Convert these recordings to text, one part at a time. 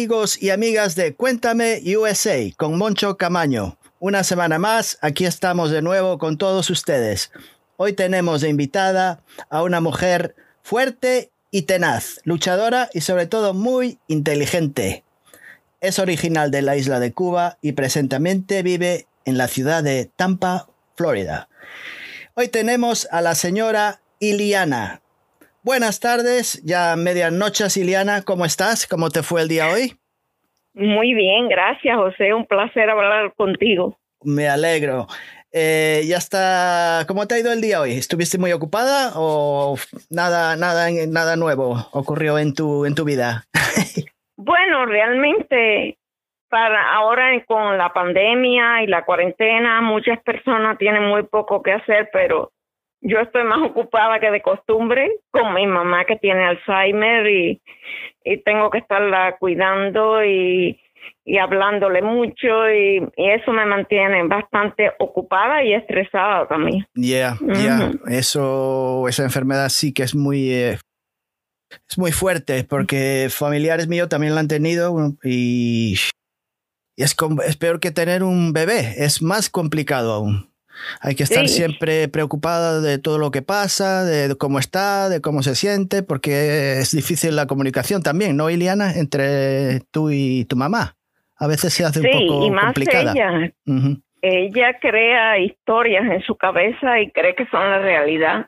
Amigos y amigas de Cuéntame USA con Moncho Camaño. Una semana más, aquí estamos de nuevo con todos ustedes. Hoy tenemos de invitada a una mujer fuerte y tenaz, luchadora y sobre todo muy inteligente. Es original de la isla de Cuba y presentemente vive en la ciudad de Tampa, Florida. Hoy tenemos a la señora Iliana. Buenas tardes, ya medianoche, Iliana, ¿cómo estás? ¿Cómo te fue el día hoy? Muy bien, gracias, José. Un placer hablar contigo. Me alegro. Eh, ya está. ¿Cómo te ha ido el día hoy? ¿Estuviste muy ocupada o nada, nada, nada nuevo ocurrió en tu, en tu vida? bueno, realmente para ahora con la pandemia y la cuarentena, muchas personas tienen muy poco que hacer, pero yo estoy más ocupada que de costumbre con mi mamá que tiene Alzheimer y, y tengo que estarla cuidando y, y hablándole mucho y, eso me mantiene bastante ocupada y estresada también. Yeah, yeah, eso, esa enfermedad sí que es muy, eh, es muy fuerte porque familiares míos también la han tenido y, y es, es peor que tener un bebé, es más complicado aún. Hay que estar siempre preocupada de todo lo que pasa, de cómo está, de cómo se siente, porque es difícil la comunicación también, ¿no, Iliana? Entre tú y tu mamá. A veces se hace un poco y más complicada. Ella, ella crea historias en su cabeza y cree que son la realidad.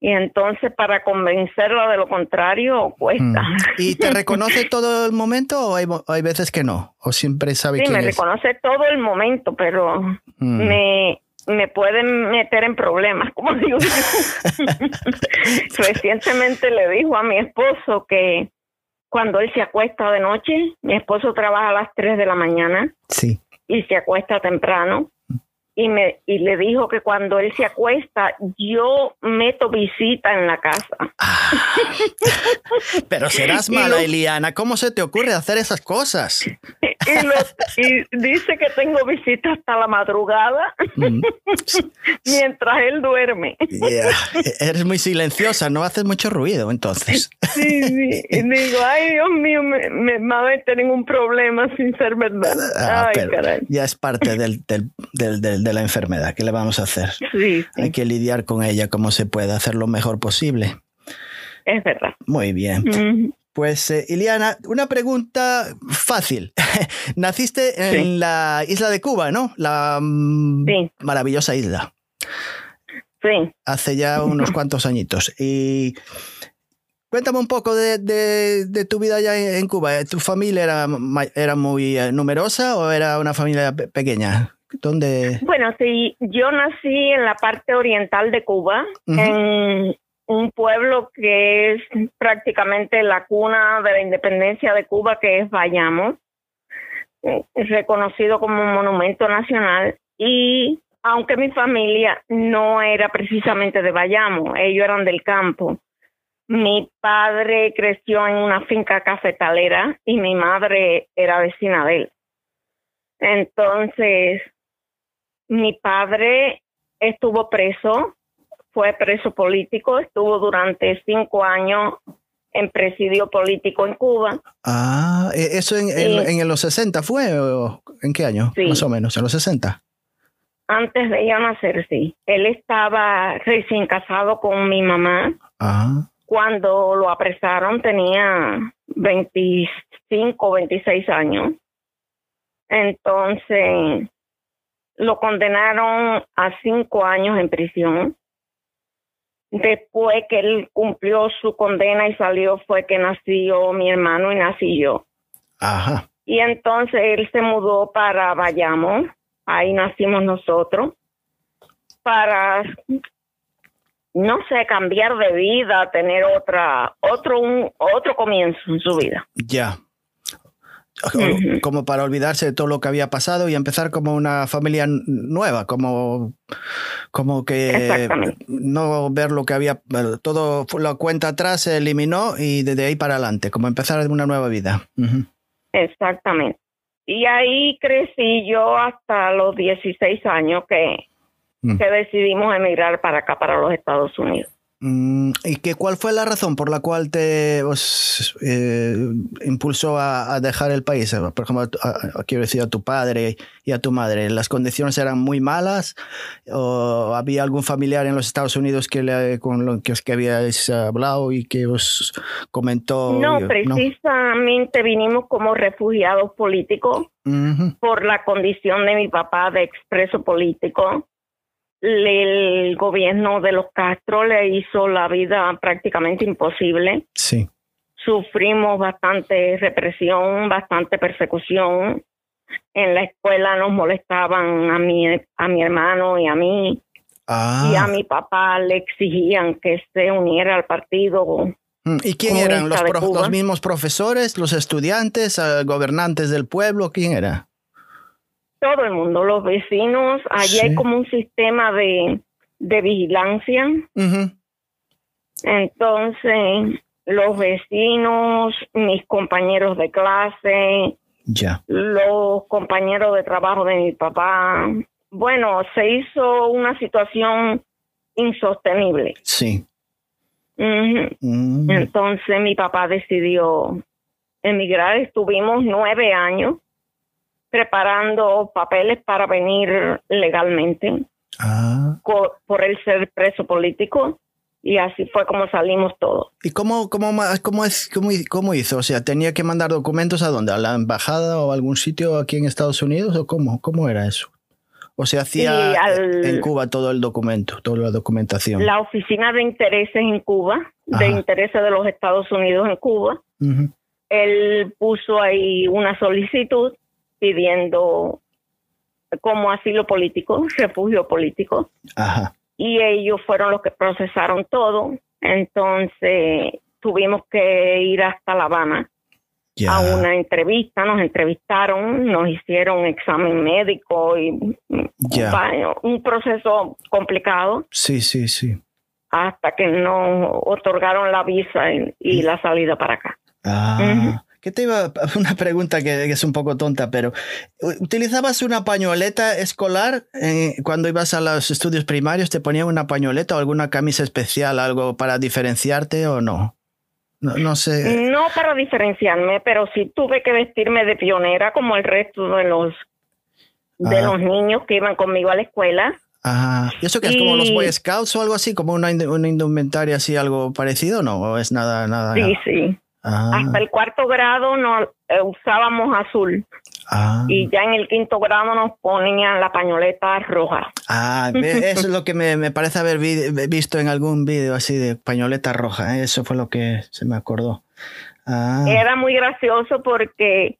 Y entonces para convencerla de lo contrario cuesta. Mm. ¿Y te reconoce todo el momento o hay, hay veces que no? ¿O siempre sabe sí, quién me reconoce todo el momento, pero mm. me, me pueden meter en problemas, como digo Recientemente le dijo a mi esposo que cuando él se acuesta de noche, mi esposo trabaja a las 3 de la mañana sí. y se acuesta temprano, y me y le dijo que cuando él se acuesta yo meto visita en la casa. Ah. pero serás mala, Eliana. ¿Cómo se te ocurre hacer esas cosas? Y, dice que tengo visita hasta la madrugada mm. mientras él duerme. Eres muy silenciosa, no haces mucho ruido entonces. Sí, sí. Y digo, ay Dios mío, me, me, va a meter en un problema sin ser verdad. Ah, ay, caray. Ya es parte del, del, del de la enfermedad. ¿Qué le vamos a hacer? Hay que lidiar con ella como se puede, hacer lo mejor posible. Es verdad. Muy bien. Pues, eh, Iliana, una pregunta fácil. Naciste en la isla de Cuba, ¿no? La mm, maravillosa isla. Sí. Hace ya unos cuantos añitos. Y cuéntame un poco de, tu vida allá en, Cuba. ¿Tu familia era, era muy eh, numerosa o era una familia pequeña? Bueno, sí, yo nací en la parte oriental de Cuba, en un pueblo que es prácticamente la cuna de la independencia de Cuba, que es Bayamo, reconocido como un monumento nacional. Y aunque mi familia no era precisamente de Bayamo, ellos eran del campo. Mi padre creció en una finca cafetalera y mi madre era vecina de él. Entonces, mi padre estuvo preso, fue preso político, estuvo durante cinco años en presidio político en Cuba. Ah, ¿e-, ¿eso en, en, los 60 fue? O ¿En qué año? Más o menos, en los 60. Antes de ella nacer, sí. Él estaba recién casado con mi mamá. Ah. Cuando lo apresaron tenía 25, 26 años. Entonces, lo condenaron a cinco años en prisión. Después que él cumplió su condena y salió fue que nació mi hermano y nací yo. Ajá. Y entonces él se mudó para Bayamo, ahí nacimos nosotros, para, no sé, cambiar de vida, tener otra, otro, un, otro comienzo en su vida. Ya como para olvidarse de todo lo que había pasado y empezar como una familia nueva, como, como que no ver lo que había, todo la cuenta atrás se eliminó y desde ahí para adelante, como empezar una nueva vida. Exactamente. Y ahí crecí yo hasta los 16 años que, mm. que decidimos emigrar para acá, para los Estados Unidos. Mm, ¿Y qué, cuál fue la razón por la cual te pues, eh, impulsó a, dejar el país? Por ejemplo, quiero decir a tu padre y a tu madre. ¿Las condiciones eran muy malas? ¿O había algún familiar en los Estados Unidos que le, con lo que, que habíais hablado y que os comentó? No, precisamente vinimos como refugiados políticos por la condición de mi papá de expreso político el gobierno de los Castro le hizo la vida prácticamente imposible. Sí. Sufrimos bastante represión, bastante persecución. En la escuela nos molestaban a mi, a mi hermano y a mí. Ah. Y a mi papá le exigían que se uniera al partido. Mm, ¿Y quién eran? ¿Los, ¿Los mismos profesores, los estudiantes, eh, gobernantes del pueblo? ¿Quién era? Todo el mundo, los vecinos, allí hay como un sistema de, de vigilancia. Entonces, los vecinos, mis compañeros de clase, ya. los compañeros de trabajo de mi papá. Bueno, se hizo una situación insostenible. Sí. Mm. Entonces mi papá decidió emigrar. Estuvimos nueve años preparando papeles para venir legalmente ah. por, el ser preso político y así fue como salimos todos. ¿Y cómo, cómo, cómo, es, cómo, cómo, hizo? O sea, ¿tenía que mandar documentos a dónde? ¿A la embajada o algún sitio aquí en Estados Unidos? ¿O cómo, cómo era eso? ¿O se hacía en Cuba todo el documento, toda la documentación? La oficina de intereses en Cuba, de intereses de los Estados Unidos en Cuba, él puso ahí una solicitud pidiendo como asilo político, refugio político. Y ellos fueron los que procesaron todo. Entonces tuvimos que ir hasta La Habana a una entrevista, nos entrevistaron, nos hicieron examen médico y un proceso complicado. Sí, sí, sí. Hasta que nos otorgaron la visa y, la salida para acá. Ah. ¿Qué te iba? Una pregunta que, es un poco tonta, pero ¿utilizabas una pañoleta escolar eh, cuando ibas a los estudios primarios? ¿Te ponían una pañoleta o alguna camisa especial, algo para diferenciarte o no? No, sé. No para diferenciarme, pero sí tuve que vestirme de pionera como el resto de los de los niños que iban conmigo a la escuela. Ajá. ¿Y eso que es como los Boy Scouts o algo así? ¿Como una, una indumentaria así, algo parecido no? ¿O es nada, nada? Sí, sí. Ah. Hasta el cuarto grado no eh, usábamos azul. Ah. Y ya en el quinto grado nos ponían la pañoleta roja. Ah, eso es lo que me, parece haber visto en algún vídeo así de pañoleta roja. ¿eh? Eso fue lo que se me acordó. Ah. Era muy gracioso porque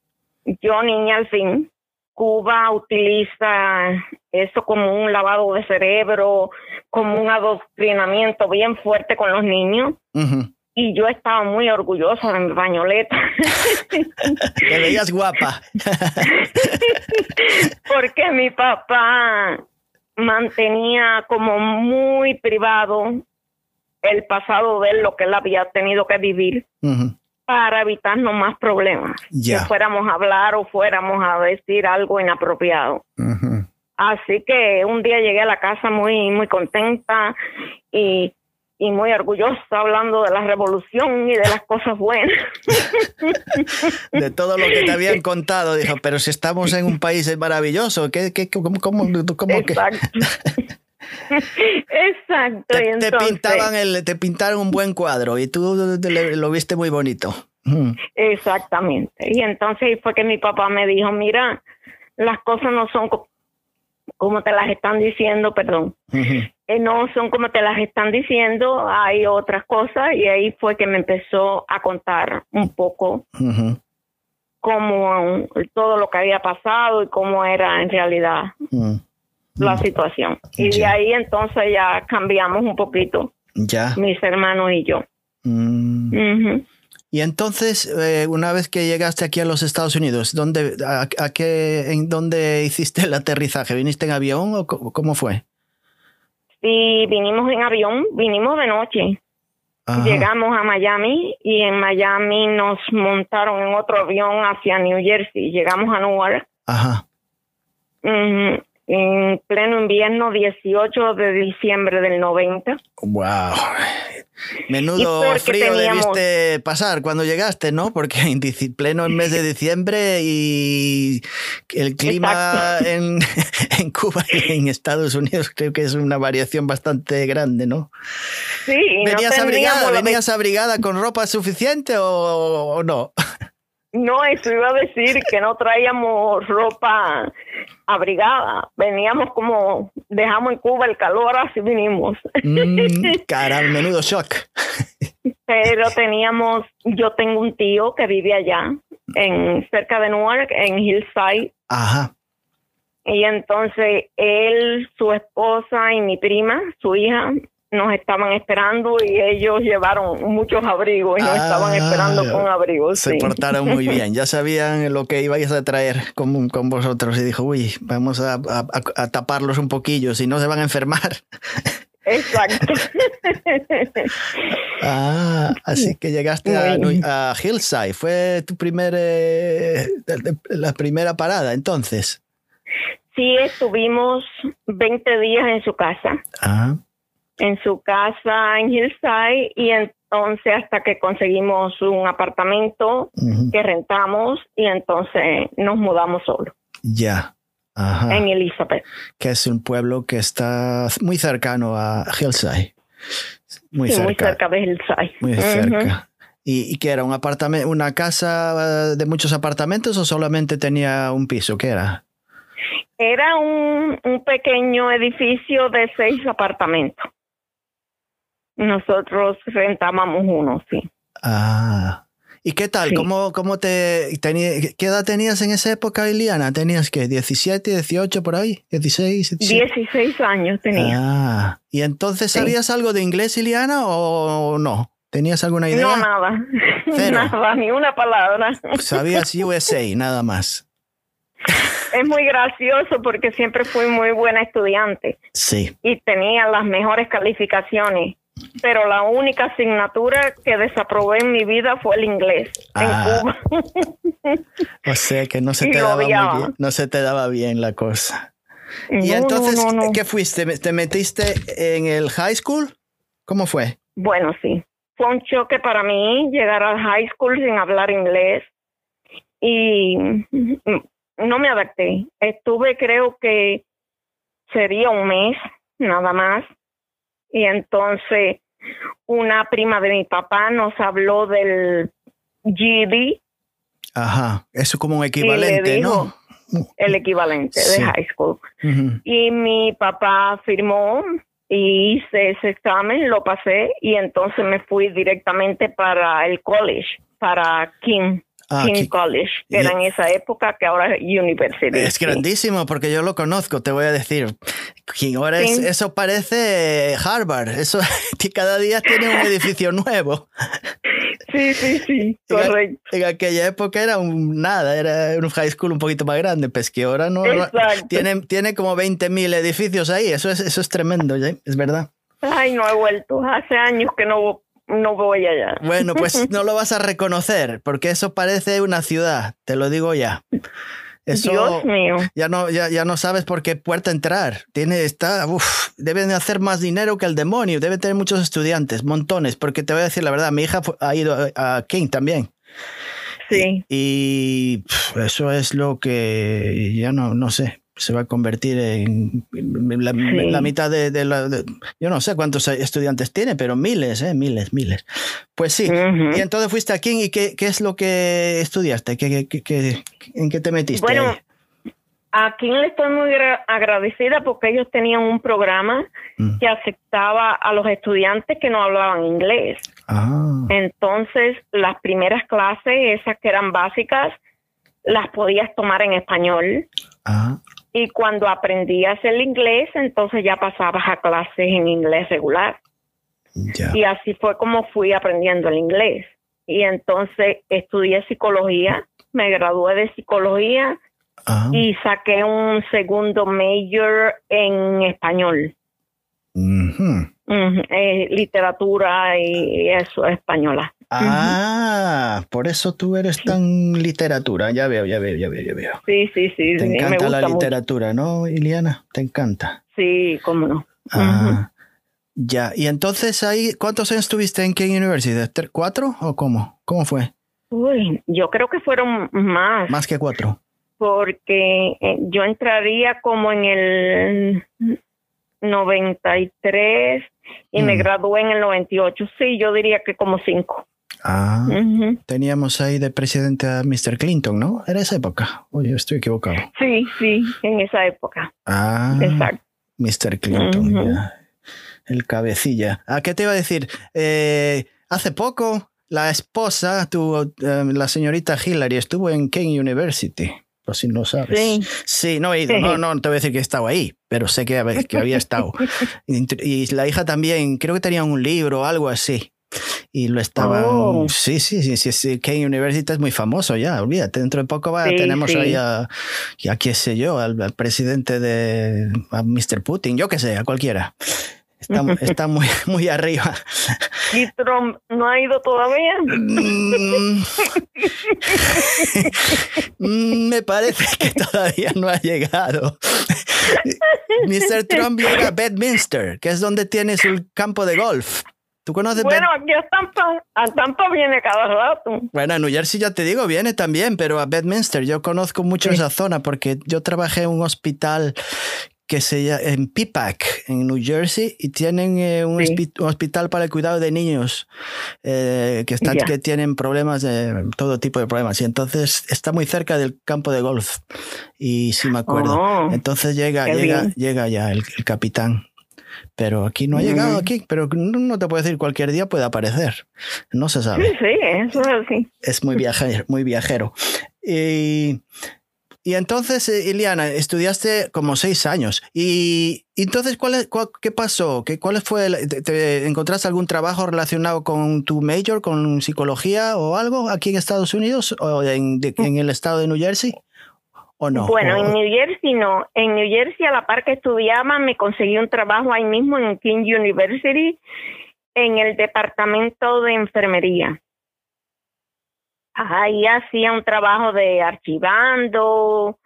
yo, niña, al fin, Cuba utiliza eso como un lavado de cerebro, como un adoctrinamiento bien fuerte con los niños y yo estaba muy orgullosa de mi pañoleta. Te veías guapa. Porque mi papá mantenía como muy privado el pasado de él, lo que él había tenido que vivir, para evitarnos más problemas. Que fuéramos a hablar o fuéramos a decir algo inapropiado. Así que un día llegué a la casa muy, muy contenta y y muy orgullosa hablando de la revolución y de las cosas buenas. de todo lo que te habían contado, dijo, pero si estamos en un país maravilloso, ¿qué, qué, cómo, cómo, cómo Exacto. Exacto. Te, pintaban el, te pintaron un buen cuadro y tú lo viste muy bonito. Mm. Exactamente. Y entonces fue que mi papá me dijo, mira, las cosas no son como te las están diciendo, perdón. Eh, no son como te las están diciendo, hay otras cosas y ahí fue que me empezó a contar un poco cómo todo lo que había pasado y cómo era en realidad la situación. Y de ahí entonces ya cambiamos un poquito, ya. mis hermanos y yo. Mm. Y entonces, eh, una vez que llegaste aquí a los Estados Unidos, ¿dónde, a, qué, ¿en dónde hiciste el aterrizaje? ¿Viniste en avión o cómo fue? Sí, vinimos en avión, vinimos de noche. Llegamos a Miami y en Miami nos montaron en otro avión hacia New Jersey. Llegamos a Newark. Ajá. En pleno invierno, 18 de diciembre del 90. ¡Wow! Menudo frío debiste pasar cuando llegaste, ¿no? Porque en pleno mes de diciembre y el clima en, en, Cuba y en Estados Unidos creo que es una variación bastante grande, ¿no? Sí, ¿Venías, abrigada, ¿venías abrigada con ropa suficiente o no? No, eso iba a decir que no traíamos ropa abrigada. Veníamos como, dejamos en Cuba el calor, así vinimos. Mm, cara, menudo shock. Pero teníamos, yo tengo un tío que vive allá, en cerca de Newark, en Hillside. Ajá. Y entonces él, su esposa y mi prima, su hija, nos estaban esperando y ellos llevaron muchos abrigos y nos estaban ah, esperando con abrigos. Se portaron muy bien, ya sabían lo que ibais a traer con, con vosotros y dijo, uy, vamos a, taparlos un poquillo, si no se van a enfermar. Exacto. ah, así que llegaste a, Hillside, fue tu primer, eh, la primera parada entonces. Sí, estuvimos 20 días en su casa. Ah en su casa en Hillside y entonces hasta que conseguimos un apartamento que rentamos y entonces nos mudamos solo. Ya. Ajá. En Elizabeth. Que es un pueblo que está muy cercano a Hillside. Muy cerca. Muy cerca de Hillside. Muy cerca. ¿Y, ¿Y qué era? ¿Un apartamento, una casa de muchos apartamentos o solamente tenía un piso? ¿Qué era? Era un, un pequeño edificio de seis apartamentos. Nosotros rentábamos uno, sí. Ah. ¿Y qué tal? ¿Cómo, cómo te ¿Qué edad tenías en esa época, Iliana? ¿Tenías que 17, 18 por ahí? ¿16? 16 años tenía. Ah. ¿Y entonces sabías algo de inglés, Iliana, o no? ¿Tenías alguna idea? No, nada. Nada, ni una palabra. Sabías USA, nada más. Es muy gracioso porque siempre fui muy buena estudiante. Sí. Y tenía las mejores calificaciones pero la única asignatura que desaprobé en mi vida fue el inglés en ah. Cuba. o sea que no se te daba bien, no se te daba bien la cosa. y entonces, ¿qué fuiste? ¿Te metiste en el high school? ¿Cómo fue? Bueno, sí. Fue un choque para mí llegar al high school sin hablar inglés y no me adapté. Estuve creo que sería un mes nada más y entonces una prima de mi papá nos habló del GED. Ajá, eso como un equivalente, ¿no? El equivalente de high school. Y mi papá firmó y hice ese examen, lo pasé y entonces me fui directamente para el college, para King. Ah, King College, que era en esa época, que ahora es University. Es grandísimo porque yo lo conozco, te voy a decir. King, ahora eso parece Harvard, eso cada día tiene un edificio nuevo. Sí, sí, sí, correcto. En, aquella época era un nada, era un high school un poquito más grande, pues que ahora no, tiene, tiene como 20.000 edificios ahí, eso es, eso es tremendo, es verdad. Ay, no he vuelto, hace años que no no voy allá. Bueno, pues no lo vas a reconocer, porque eso parece una ciudad, te lo digo ya. Eso Dios mío. Ya no, ya, ya no sabes por qué puerta entrar. Tiene, está, uf, deben de hacer más dinero que el demonio. Debe tener muchos estudiantes, montones. Porque te voy a decir la verdad, mi hija ha ido a King también. Sí. Y, eso es lo que ya no, no sé se va a convertir en la, mitad de, la... yo no sé cuántos estudiantes tiene, pero miles, ¿eh? Miles, miles. Pues sí. Y entonces fuiste a King y qué, qué es lo que estudiaste? ¿Qué, qué, en qué te metiste? Bueno, a King le estoy muy agradecida porque ellos tenían un programa mm. que aceptaba a los estudiantes que no hablaban inglés. Ah. Entonces, las primeras clases, esas que eran básicas, las podías tomar en español. Ah. Y cuando aprendías el inglés, entonces ya pasabas a clases en inglés regular. Y así fue como fui aprendiendo el inglés. Y entonces estudié psicología, me gradué de psicología ah. y saqué un segundo major en español. eh, literatura y eso, española. Ah, por eso tú eres tan literatura. Ya veo, ya veo, ya veo, ya veo. Sí, sí, sí. Te encanta la literatura, ¿no, Iliana? Te encanta. Sí, cómo no. Ah, ya. Y entonces ahí, ¿cuántos años estuviste en King University? ¿Cuatro o cómo? ¿Cómo fue? Uy, yo creo que fueron más. Más que cuatro. Porque eh, yo entraría como en el 93 y me mm. gradué en el 98. Sí, yo diría que como cinco. Ah, teníamos ahí de presidente a Mr. Clinton, ¿no? Era esa época. Oye, estoy equivocado. Sí, sí, en esa época. Ah, exacto. Mr. Clinton, el cabecilla. ¿A qué te iba a decir? Eh, hace poco, la esposa, tu, eh, la señorita Hillary, estuvo en Kane University. Por si no sabes. Sí, sí no he ido. No, no, te voy a decir que he estado ahí, pero sé que, que había estado. y la hija también, creo que tenía un libro o algo así y lo estaban. Oh. Sí, sí, sí, sí, sí. Kane University es muy famoso ya, olvídate. Dentro de poco va, tenemos ahí a, ya qué sé yo, al, presidente de Mr. Putin, yo qué sé, a cualquiera. Está, está, muy, muy arriba. ¿Y Trump no ha ido todavía? Mm, me parece que todavía no ha llegado. Mr. Trump llega a Bedminster, que es donde tiene su campo de golf. ¿Tú conoces Bueno, aquí a Tampa, a Tampa viene cada rato. Bueno, a New Jersey ya te digo, viene también, pero a Bedminster yo conozco mucho esa zona porque yo trabajé en un hospital que se llama en Pipac, en New Jersey, y tienen eh, un, hospital para el cuidado de niños eh, que, están, que tienen problemas de todo tipo de problemas. Y entonces está muy cerca del campo de golf. Y sí me acuerdo. Oh, entonces llega, llega, llega ya el capitán pero aquí no ha llegado aquí, pero no te puedo decir cualquier día puede aparecer. No se sabe. Sí, sí, eso es así. Es muy viajero, muy viajero. Y, y entonces, eh, Iliana, estudiaste como seis años. Y, entonces, ¿cuál, ¿qué pasó? ¿Qué, ¿Cuál fue? te, ¿Encontraste algún trabajo relacionado con tu major, con psicología o algo aquí en Estados Unidos o en, en el estado de New Jersey? Bueno, en New Jersey no. En New Jersey, a la par que estudiaba, me conseguí un trabajo ahí mismo en King University, en el departamento de enfermería. Ahí hacía un trabajo de archivando,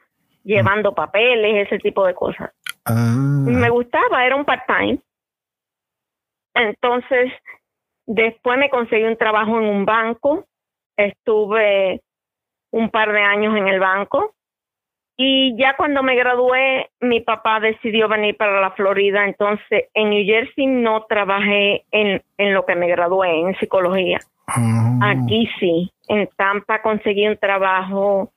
llevando papeles, ese tipo de cosas. Ah. Me gustaba, era un part-time. Entonces, después me conseguí un trabajo en un banco. Estuve un par de años en el banco y ya cuando me gradué, mi papá decidió venir para la Florida, entonces en New Jersey no trabajé en, en lo que me gradué, en psicología. Ah. Aquí sí, en Tampa conseguí un trabajo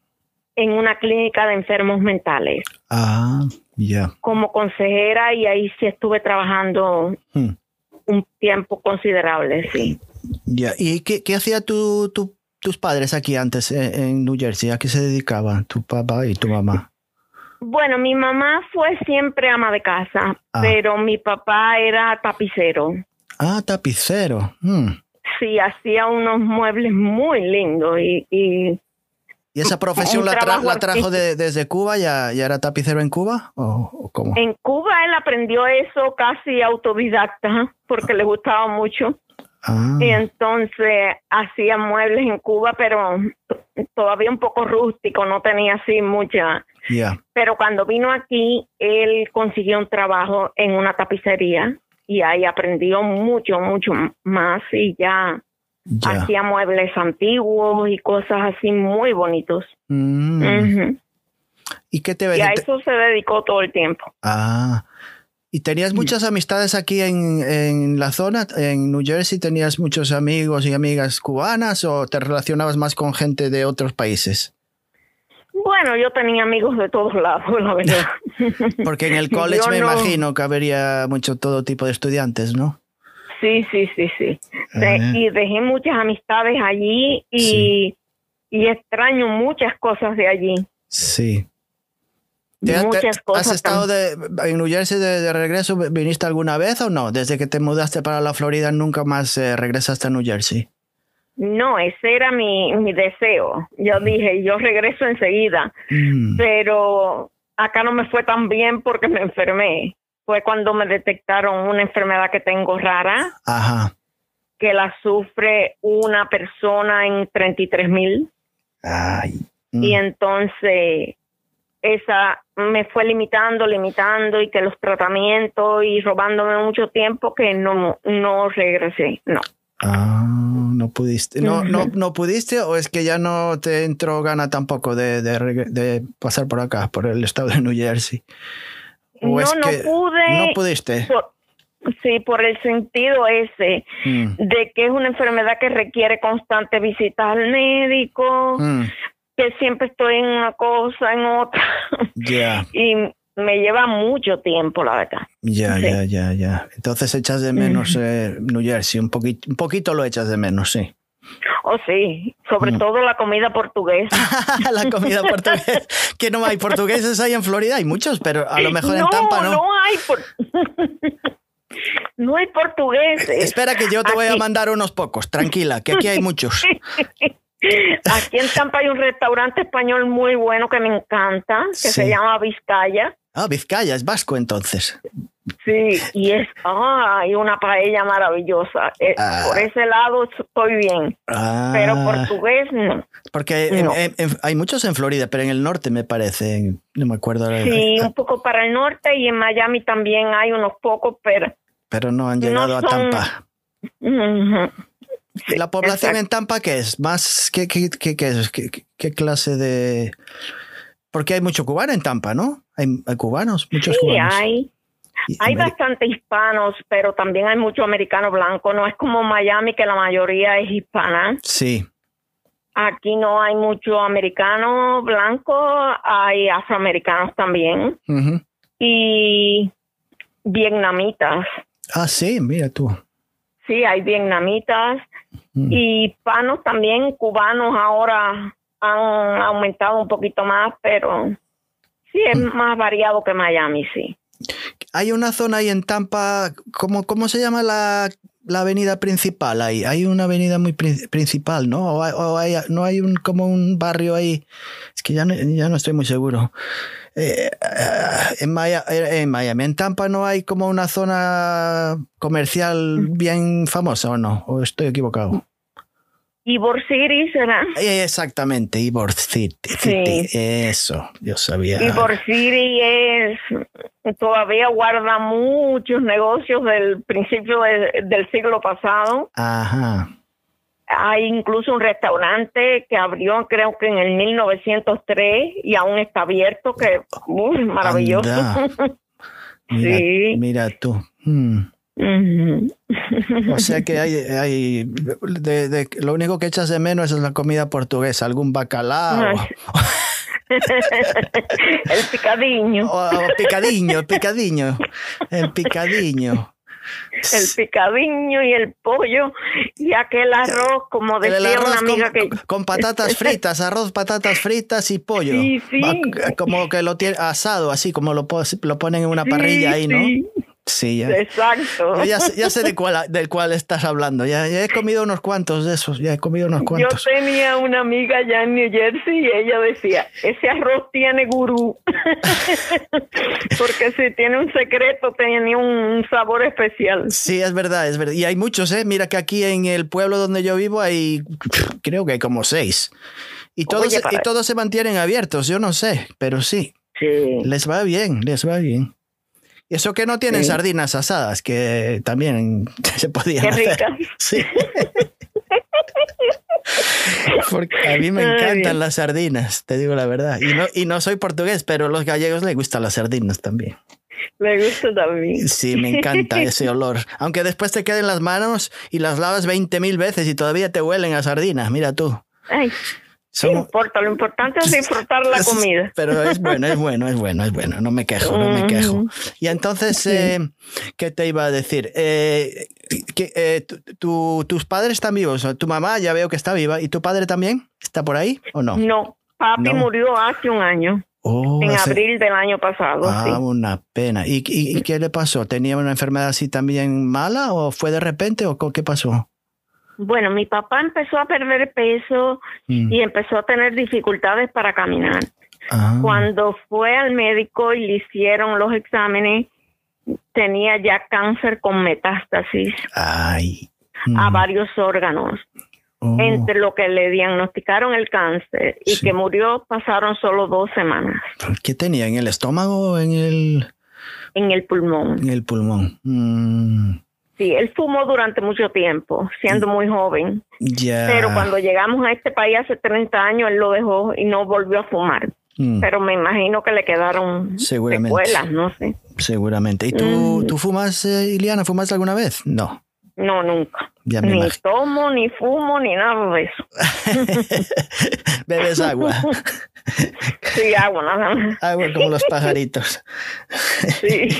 en una clínica de enfermos mentales. Ah, ya. Como consejera y ahí sí estuve trabajando hmm. un tiempo considerable, sí. Ya, ¿y qué, qué hacía tu, tu tus padres aquí antes eh, en New Jersey? ¿A qué se dedicaban tu papá y tu mamá? Bueno, mi mamá fue siempre ama de casa, ah. pero mi papá era tapicero. Ah, tapicero. Hmm. Sí, hacía unos muebles muy lindos y... ¿Y, esa profesión la, trajo desde Cuba? ¿Ya, ¿Ya, era tapicero en Cuba? ¿O, cómo? En Cuba él aprendió eso casi autodidacta porque le gustaba mucho. Ah. Y entonces hacía muebles en Cuba, pero todavía un poco rústico, no tenía así mucha. Pero cuando vino aquí, él consiguió un trabajo en una tapicería y ahí aprendió mucho, mucho más y ya, hacía muebles antiguos y cosas así muy bonitos. Mm. ¿Y qué te Y a eso se dedicó todo el tiempo. Ah. ¿Y tenías muchas amistades aquí en, en, la zona? ¿En New Jersey tenías muchos amigos y amigas cubanas o te relacionabas más con gente de otros países? Bueno, yo tenía amigos de todos lados, la verdad. Porque en el college me imagino que habría mucho todo tipo de estudiantes, ¿no? Sí, sí, sí, sí. Ah. y dejé muchas amistades allí y, y extraño muchas cosas de allí. Sí. ¿Has estado de, en New Jersey de, regreso? ¿Viniste alguna vez o no? Desde que te mudaste para la Florida, nunca más eh, regresaste a New Jersey. No, ese era mi, mi deseo. Yo dije, yo regreso enseguida. Mm. Pero acá no me fue tan bien porque me enfermé. fue cuando me detectaron una enfermedad que tengo rara, Ajá. que la sufre una persona en 33 mil. Ay. mm. Y entonces esa me fue limitando, limitando y que los tratamientos y robándome mucho tiempo que no, no regresé, no. Ah, no pudiste. No, no, no pudiste o es que ya no te entró gana tampoco de, de, pasar por acá, por el estado de New Jersey. ¿O No, es no que pude. No pudiste. Por- sí, por el sentido ese Mm, de que es una enfermedad que requiere constante visitas al médico, mm, que siempre estoy en una cosa, en otra, Ya, y me lleva mucho tiempo, la verdad. ya, Sí. ya, ya, ya. Entonces echas de menos eh, New Jersey, un poquito, un poquito lo echas de menos, sí. Oh, sí, sobre Mm. todo la comida portuguesa. la comida portuguesa. Que no hay portugueses ahí en Florida, hay muchos, pero a lo mejor en Tampa no. No hay, por- no hay portugueses. Espera que yo te voy a mandar unos pocos, tranquila, que aquí hay muchos. Aquí en Tampa hay un restaurante español muy bueno que me encanta, que Sí. se llama Vizcaya. Ah, Vizcaya, es vasco entonces. Sí, y es, ah, hay una paella maravillosa. Eh, Ah. Por ese lado estoy bien, Ah, pero portugués no. Porque No. en- en- hay muchos en Florida, pero en el norte me parece, no me acuerdo. ahora. Sí, un poco para el norte y en Miami también hay unos pocos, pero Pero no han llegado no a Tampa. ¿Y ¿La población exacto. en Tampa qué es? ¿Más qué, qué, qué- clase de...? Porque hay mucho cubano en Tampa, ¿no? Hay, hay cubanos, muchos sí, cubanos. hay. Hay bastante hispanos, pero también hay mucho americano blanco. No es como Miami, que la mayoría es hispana. Sí. Aquí no hay mucho americano blanco, hay afroamericanos también y vietnamitas. Ah, sí, mira tú. Sí, hay vietnamitas Mm. y hispanos también, cubanos ahora han aumentado un poquito más, pero sí es Mm. más variado que Miami, sí. Hay una zona ahí en Tampa, ¿cómo, cómo se llama la, la avenida principal ahí? Hay una avenida muy prin- principal, ¿no? O hay, o hay- no hay un como un barrio ahí. Es que ya no, ya no estoy muy seguro. Eh, eh, en, eh, en Miami, en Tampa no hay como una zona comercial bien famosa o no, o estoy equivocado. Ybor City será. Exactamente, Ybor City, City, eso, yo sabía. Ybor City es todavía guarda muchos negocios del principio de- del siglo pasado. Ajá. Hay incluso un restaurante que abrió creo que en el 1903 y aún está abierto, que uy, maravilloso. Mira, Sí. mira tú. Hmm. O sea que hay, hay de, de- lo único que echas de menos es la comida portuguesa, algún bacalao el picadiño, o, o picadiño, picadiño, el picadiño. El picadiño y el pollo y aquel arroz, como decía arroz una amiga con, que con patatas fritas, arroz, patatas fritas y pollo. Sí, sí. Va- Como que lo tiene asado, así como lo, lo ponen en una parrilla ahí, ¿no? Sí, Sí, ya. Exacto. Yo ya, sé- ya sé de cuál, del cual estás hablando. Ya, ya he comido unos cuantos de esos. Ya he comido unos Yo cuantos. tenía una amiga allá en New Jersey y ella decía, ese arroz tiene gurú. Porque si tiene un secreto, tenía un sabor especial. Sí, es verdad, es verdad. Y hay muchos, ¿eh? Mira que aquí en el pueblo donde yo vivo hay, creo que hay como seis. Y todos, Oye, y todos se mantienen abiertos, yo no sé, pero sí, Sí. les va bien, les va bien. Y eso que no tienen Sí. sardinas asadas, que también se podían Qué hacer. Sí. Porque a mí me encantan las sardinas, te digo la verdad. Y no, y no soy portugués, pero a los gallegos les gustan las sardinas también. Me gusta también. Sí, me encanta ese olor. Aunque después te queden las manos y las lavas 20 mil veces y todavía te huelen a sardinas, mira tú. Ay, no importa, lo importante es disfrutar la comida. Pero es bueno, es bueno, es bueno, es bueno. No me quejo, no me quejo. Y entonces, eh, ¿qué te iba a decir? Eh, que, eh, tu- tu- tus padres están vivos. Tu mamá ya veo que está viva. ¿Y tu padre también? ¿Está por ahí o no? No, papi No. murió hace un año, Oh, en hace- abril del año pasado. Ah, sí. una pena. ¿Y, y, y qué le pasó? ¿Tenía una enfermedad así también mala o fue de repente o qué pasó? Bueno, mi papá empezó a perder peso Mm. y empezó a tener dificultades para caminar. Ah, Cuando fue al médico y le hicieron los exámenes, tenía ya cáncer con metástasis Ay. a Mm. varios órganos. Oh. Entre lo que le diagnosticaron el cáncer y Sí. que murió pasaron solo dos semanas ¿Qué tenía? ¿En el estómago o en el, en el pulmón. en el pulmón? Mm, Sí, él fumó durante mucho tiempo, siendo muy joven, ya. pero cuando llegamos a este país hace 30 años, él lo dejó y no volvió a fumar. Mm, Pero me imagino que le quedaron secuelas, no sé. seguramente. ¿Y tú, Mm. tú fumas, eh, Iliana? ¿Fumas alguna vez? No. No, nunca. Ya me Ni imagino. tomo, ni fumo, ni nada de eso. Bebes agua. Sí, agua, nada más. Agua como los pajaritos. Sí.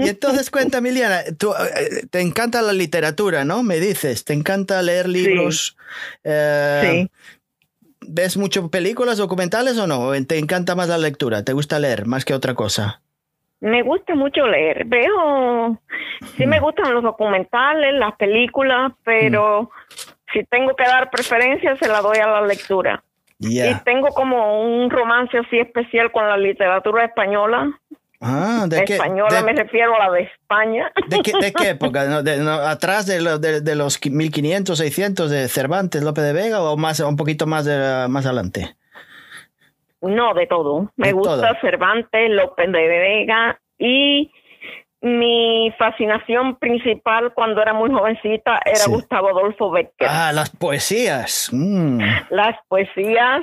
Y entonces cuéntame, Iliana, tú, eh, te encanta la literatura, ¿no? Me dices, te encanta leer libros. eh, Sí. ¿Ves mucho películas, documentales o no? ¿O ¿Te encanta más la lectura? ¿Te gusta leer más que otra cosa? Me gusta mucho leer. Veo, sí Mm. me gustan los documentales, las películas, pero si tengo que dar preferencia, se la doy a la lectura. Ya. Y tengo como un romance así especial con la literatura española. Ah, ¿de qué, española de, me refiero a la de España. de qué, de qué época? ¿No? De- no, ¿Atrás de, lo- de- los 1500, 600 de Cervantes, López de Vega o más, un poquito más, más adelante? No, de todo. Me De gusta todo. Cervantes, López de Vega y mi fascinación principal cuando era muy jovencita era Sí. Gustavo Adolfo Becker. Ah, las poesías. Mm. Las poesías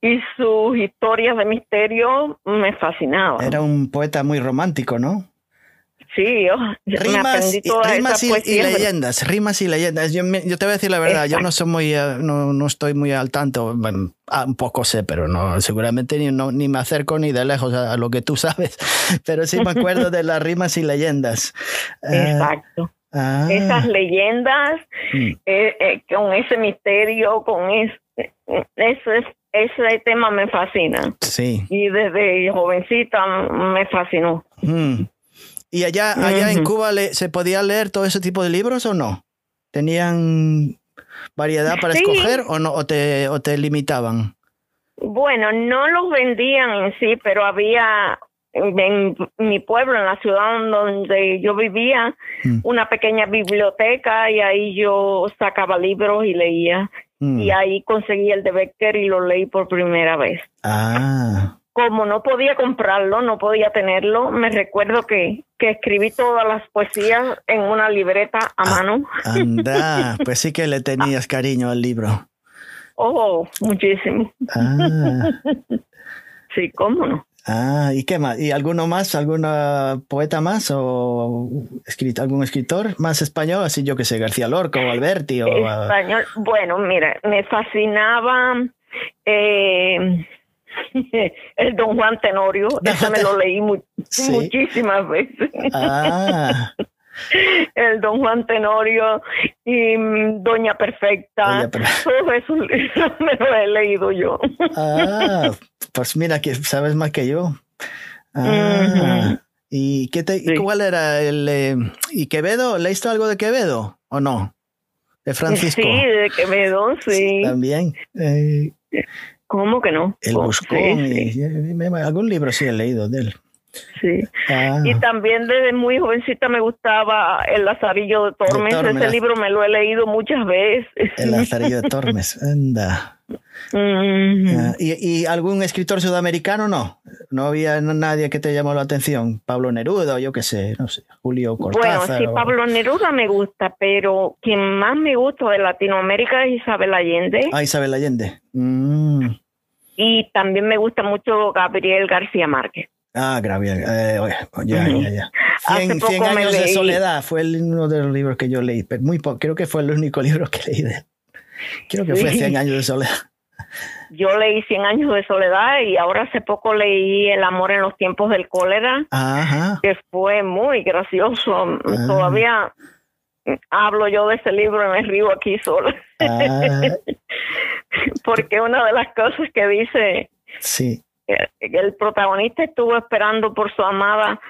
y sus historias de misterio me fascinaban. Era un poeta muy romántico, ¿no? Sí, yo Rimas, rimas y- leyendas, rimas y leyendas. Yo, te voy a decir la verdad, yo no soy muy, eh, no, no estoy muy al tanto. Bueno, ah, un poco sé, pero no, seguramente ni, no, ni me acerco ni de lejos a, a lo que tú sabes. Pero sí me acuerdo de las rimas y leyendas. Ah, Exacto. ah, Esas leyendas mm, eh, eh, con ese misterio, con ese, ese, ese tema me fascina. sí. Y desde jovencita me fascinó. Mm. ¿Y allá, allá en. Cuba le- se podía leer todo ese tipo de libros o no? ¿Tenían variedad para Sí. escoger o no? ¿O te, o te limitaban? Bueno, no los vendían en sí, pero había en mi pueblo, en la ciudad donde yo vivía, Mm. una pequeña biblioteca y ahí yo sacaba libros y leía. Mm. Y ahí conseguí el de Becker y lo leí por primera vez. Ah. Como no podía comprarlo, no podía tenerlo, me recuerdo que, que escribí todas las poesías en una libreta a Ah. mano. Anda, pues sí que le tenías cariño al libro. Oh, muchísimo. Ah, Sí, cómo no. ah, ¿y qué más? ¿Y alguno más? ¿Algún poeta más? ¿O escrit- algún escritor más español? Así yo que sé, García Lorca o Alberti o... Español. Bueno, mira, me fascinaba eh, el Don Juan Tenorio. Ese me lo leí mu- Sí. muchísimas veces. ah, El Don Juan Tenorio y mm, Doña Perfecta. Doña esos libros me los he leído yo. ah, pues mira que sabes más que yo. Ah. ¿Y qué te, Sí. cuál era el... eh, ¿Y Quevedo? ¿Leíste algo de Quevedo o no? De Francisco. Sí, de Quevedo, sí. También. eh, ¿Cómo que no? el Oh, Buscón. sí, sí, algún libro sí he leído de él. sí. Ah, Y también desde muy jovencita me gustaba El Lazarillo de Tormes. Tormes. Ese libro me lo he leído muchas veces. el Lazarillo de Tormes. Anda. Mm. Ah, ¿Y, y algún escritor sudamericano no? No había nadie que te llamó la atención. Pablo Neruda o yo qué sé, no sé, Julio Bueno, Cortázar. sí, o- Pablo Neruda me gusta, pero quien más me gusta de Latinoamérica es Isabel Allende. Ah, Isabel Allende. Mm. Y también me gusta mucho Gabriel García Márquez. Ah, Gabriel. eh, ya, ya, ya. Hace 100, poco 100 me años de soledad fue el- uno de los libros que yo leí. Pero muy po- creo que fue el único libro que leí de él. Creo que fue Sí. 100 años de soledad. Yo leí Cien años de soledad y ahora hace poco leí El amor en los tiempos del cólera, Ajá. que fue muy gracioso. Ah. Todavía hablo yo de ese libro y me río aquí sola. Ah, Porque una de las cosas que dice sí. el protagonista estuvo esperando por su amada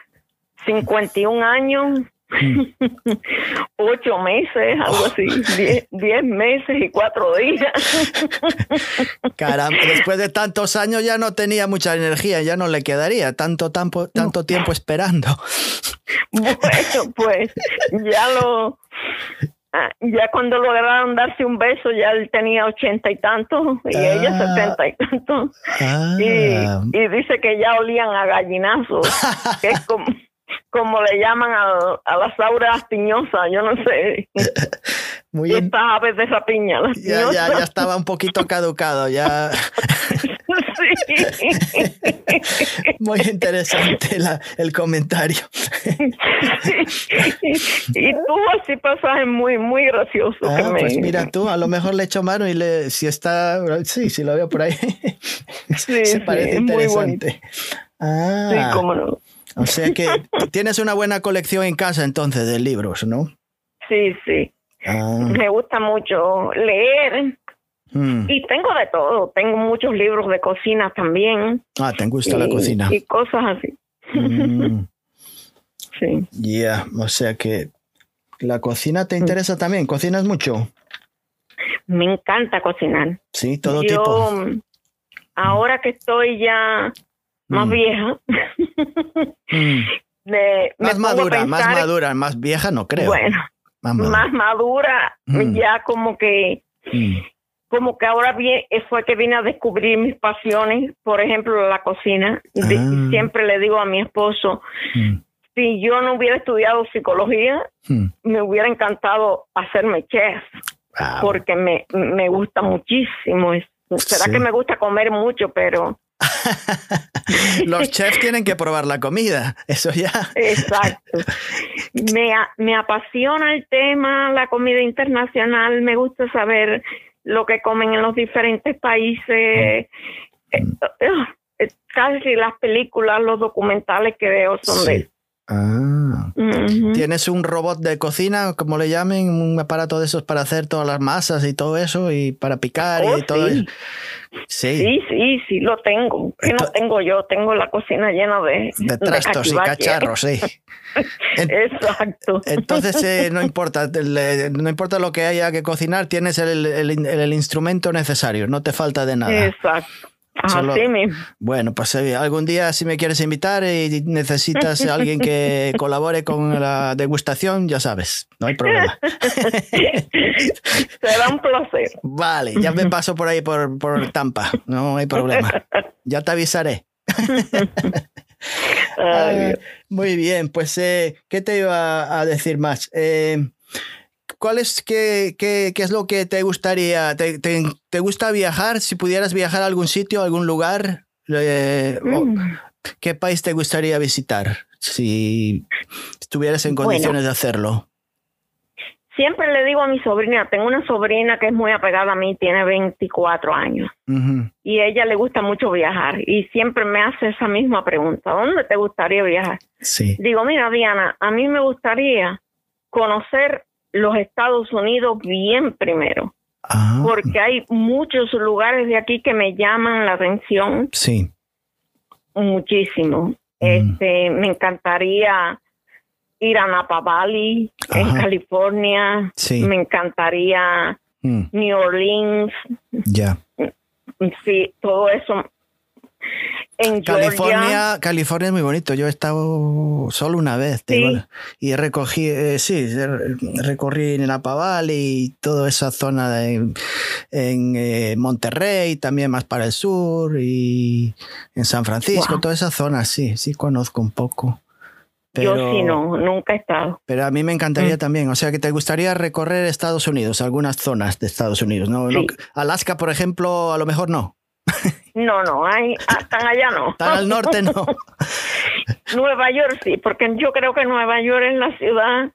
51 años, 8 meses, algo así, 10 meses y 4 días. Caramba, después de tantos años ya no tenía mucha energía, ya no le quedaría tanto, tanto, tanto tiempo esperando. Bueno, pues ya lo, ah, ya cuando lograron darse un beso, ya él tenía ochenta y tantos y ella Ah. setenta y tantos. Ah, Y, y dice que ya olían a gallinazo, que es como, como le llaman a, a las auras tiñosas, yo no sé. muy Estas aves de rapiña, las ya, ya, ya estaba un poquito caducado, ya Sí. muy interesante la- el comentario. y tú así pasajes muy, muy gracioso. que Ah, me- pues mira tú, a lo mejor le echo mano y le, si está, sí, si lo veo por ahí, Sí, se sí, parece muy interesante. Ah, Sí, cómo no. O sea que tienes una buena colección en casa entonces de libros, ¿no? Sí, sí. Ah, Me gusta mucho leer mm. y tengo de todo. Tengo muchos libros de cocina también. Ah, te gusta la cocina. Y cosas así. Mm, Sí. Ya, o sea que la cocina te interesa también. ¿Cocinas mucho? Me encanta cocinar. Sí, todo Yo, tipo. ahora que estoy ya más Mm. vieja, Mm. Más madura, más madura, más vieja no creo. Bueno, más madura. más madura, Mm. ya como que Mm. como que ahora vi- fue que vine a descubrir mis pasiones, por ejemplo, la cocina. Ah. Siempre le digo a mi esposo, Mm. si yo no hubiera estudiado psicología, Mm. me hubiera encantado hacerme chef, Wow. porque me, me gusta muchísimo. eso. Será Sí. que me gusta comer mucho, pero Los chefs tienen que probar la comida, eso ya. exacto. me, me apasiona el tema, la comida internacional, me gusta saber lo que comen en los diferentes países. Eh, eh, casi las películas, los documentales que veo son Sí. de Ah. ¿Tienes un robot de cocina, como le llamen, un aparato de esos para hacer todas las masas y todo eso y para picar Oh, y todo sí. eso? Sí, Sí, sí, sí, lo tengo. Que no tengo yo, tengo la cocina llena de, de trastos y cacharros, sí. Exacto. Entonces eh, no importa, le- no importa lo que haya que cocinar, tienes el, el- el instrumento necesario, no te falta de nada. Exacto. Solo- Así mismo. Bueno, pues eh, algún día si me quieres invitar y necesitas a alguien que colabore con la degustación, ya sabes, no hay problema. Será un placer. Vale, ya me paso por ahí por, por Tampa, no hay problema. Ya te avisaré. Ay, Ah, muy bien, pues eh, ¿qué te iba a decir más? Eh, ¿Cuál es, qué, qué- qué es lo que te gustaría? ¿Te, te, te gusta viajar? Si pudieras viajar a algún sitio, a algún lugar, eh, Mm. ¿qué país te gustaría visitar? Si estuvieras en Bueno. condiciones de hacerlo. Siempre le digo a mi sobrina, tengo una sobrina que es muy apegada a mí, tiene 24 años y a ella le gusta mucho viajar y siempre me hace esa misma pregunta, ¿dónde te gustaría viajar? Sí. Digo, mira Diana, a mí me gustaría conocer los Estados Unidos bien primero, Ah, porque hay muchos lugares de aquí que me llaman la atención sí. muchísimo. Mm. Este, me encantaría ir a Napa Valley en. California. Sí. Me encantaría Mm, New Orleans, ya. sí, todo eso. En Georgia. California, California es muy bonito. Yo he estado solo una vez te Sí. digo, y recogí, eh, sí, re- recorrí Napa Valley y toda esa zona de, en eh, Monterrey, también más para el sur y en San Francisco, Wow. toda esa zona, sí, sí conozco un poco. Yo sí no, nunca he estado. Pero a mí me encantaría Mm. también, o sea, que te gustaría recorrer Estados Unidos, algunas zonas de Estados Unidos, ¿no? Sí. No- Alaska, por ejemplo, a lo mejor no. No, no, hay, ah, tan allá no. Tan al norte no. Nueva York sí, porque yo creo que Nueva York es la ciudad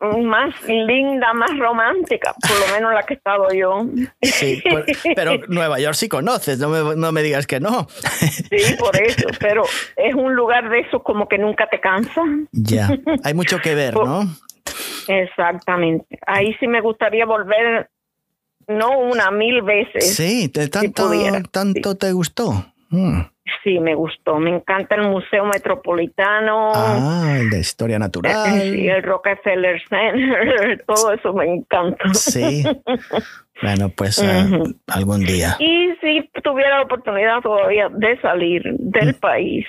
más linda, más romántica, por lo menos la que he estado yo. Sí, por- pero Nueva York sí conoces, no me, no me digas que no. Sí, por eso, pero es un lugar de esos como que nunca te cansa. Ya, hay mucho que ver, ¿no? Exactamente. Ahí sí me gustaría volver, no una, mil veces. Sí, de tanto, pudiera, tanto te gustó. Mm. Sí, me gustó. Me encanta el Museo Metropolitano. Ah, el de historia natural. Sí, el Rockefeller Center, todo eso me encanta. Sí. Bueno, pues Ujú. algún día. Y si tuviera la oportunidad todavía de salir del Mm. país,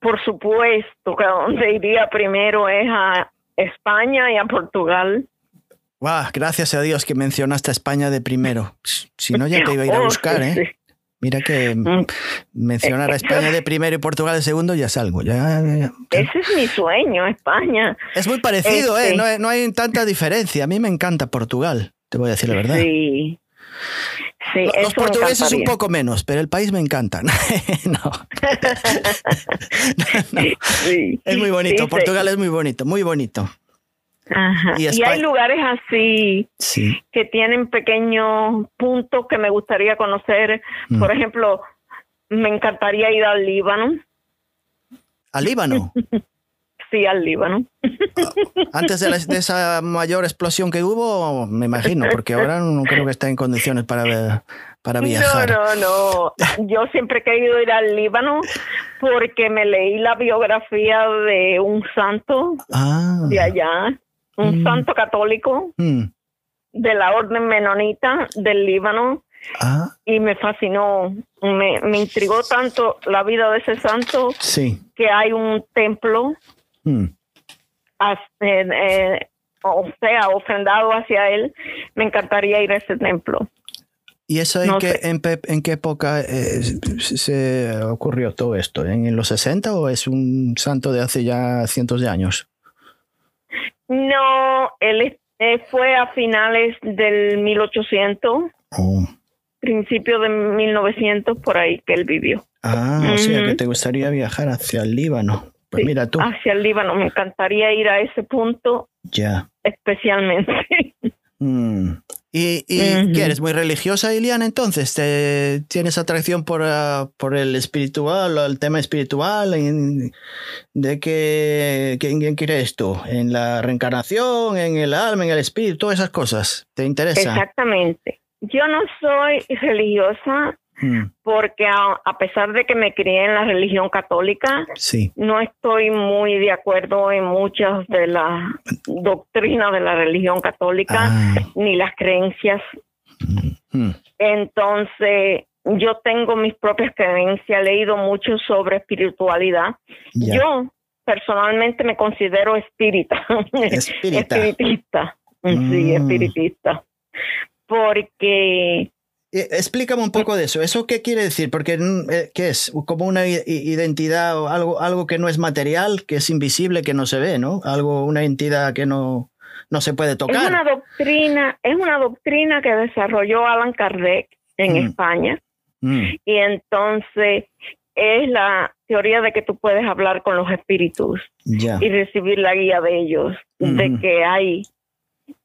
por supuesto que a donde iría primero es a España y a Portugal. Wow, gracias a Dios que mencionaste a España de primero. Si no, ya te iba a ir a buscar, ¿eh? Mira que mm. mencionar a España de primero y Portugal de segundo ya es algo. Ya, Ese es mi sueño, España. Es muy parecido, ¿eh? Este no hay, tanta diferencia. A mí me encanta Portugal, te voy a decir la verdad. Sí. Sí, los portugueses un poco menos, pero el país me encanta. no. es muy bonito. Portugal es muy bonito, muy bonito. Y, hay lugares así que tienen pequeños puntos que me gustaría conocer. Mm. Por ejemplo, me encantaría ir al Líbano. ¿Al Líbano? sí, al Líbano. Ah, antes de, esa mayor explosión que hubo, me imagino, porque ahora no creo que esté en condiciones para, para viajar. No, no, no. Yo siempre he querido ir al Líbano porque me leí la biografía de un santo ah. de allá un mm. santo católico mm. de la orden menonita del Líbano. Ah. Y me fascinó, me, me, intrigó tanto la vida de ese santo sí. que hay un templo, mm. eh, o sea, ofrendado hacia él. Me encantaría ir a ese templo. ¿Y eso en, qué, en, qué época eh, se ocurrió todo esto? ¿En los 60 o es un santo de hace ya cientos de años? No, él fue a finales del 1800, principio de 1900, por ahí que él vivió. Ah, o sea que te gustaría viajar hacia el Líbano. Pues mira tú. Hacia el Líbano, me encantaría ir a ese punto. Ya. Especialmente. Mm. ¿Y, y eres muy religiosa, Iliana? Entonces, ¿te, ¿tienes atracción por, ah, por el espiritual o el tema espiritual? ¿De qué, quién crees tú? ¿En la reencarnación, en el alma, en el espíritu, todas esas cosas? ¿Te interesa? Exactamente. Yo no soy religiosa, Mm. porque a, pesar de que me crié en la religión católica, no estoy muy de acuerdo en muchas de las doctrinas de la religión católica ah. ni las creencias. Mm. Entonces, yo tengo mis propias creencias, he leído mucho sobre espiritualidad. Yo personalmente me considero espírita, espiritista, sí, mm. espiritista, porque explícame un poco de eso. ¿Eso qué quiere decir? Porque mm, eh, ¿qué es? Como una identidad o algo, algo que no es material, que es invisible, que no se ve, ¿no? Algo, una entidad que no, no se puede tocar. Es una doctrina, es una doctrina que desarrolló Alan Kardec en mm. España. Mm. Y entonces es la teoría de que tú puedes hablar con los espíritus y recibir la guía de ellos, de que hay,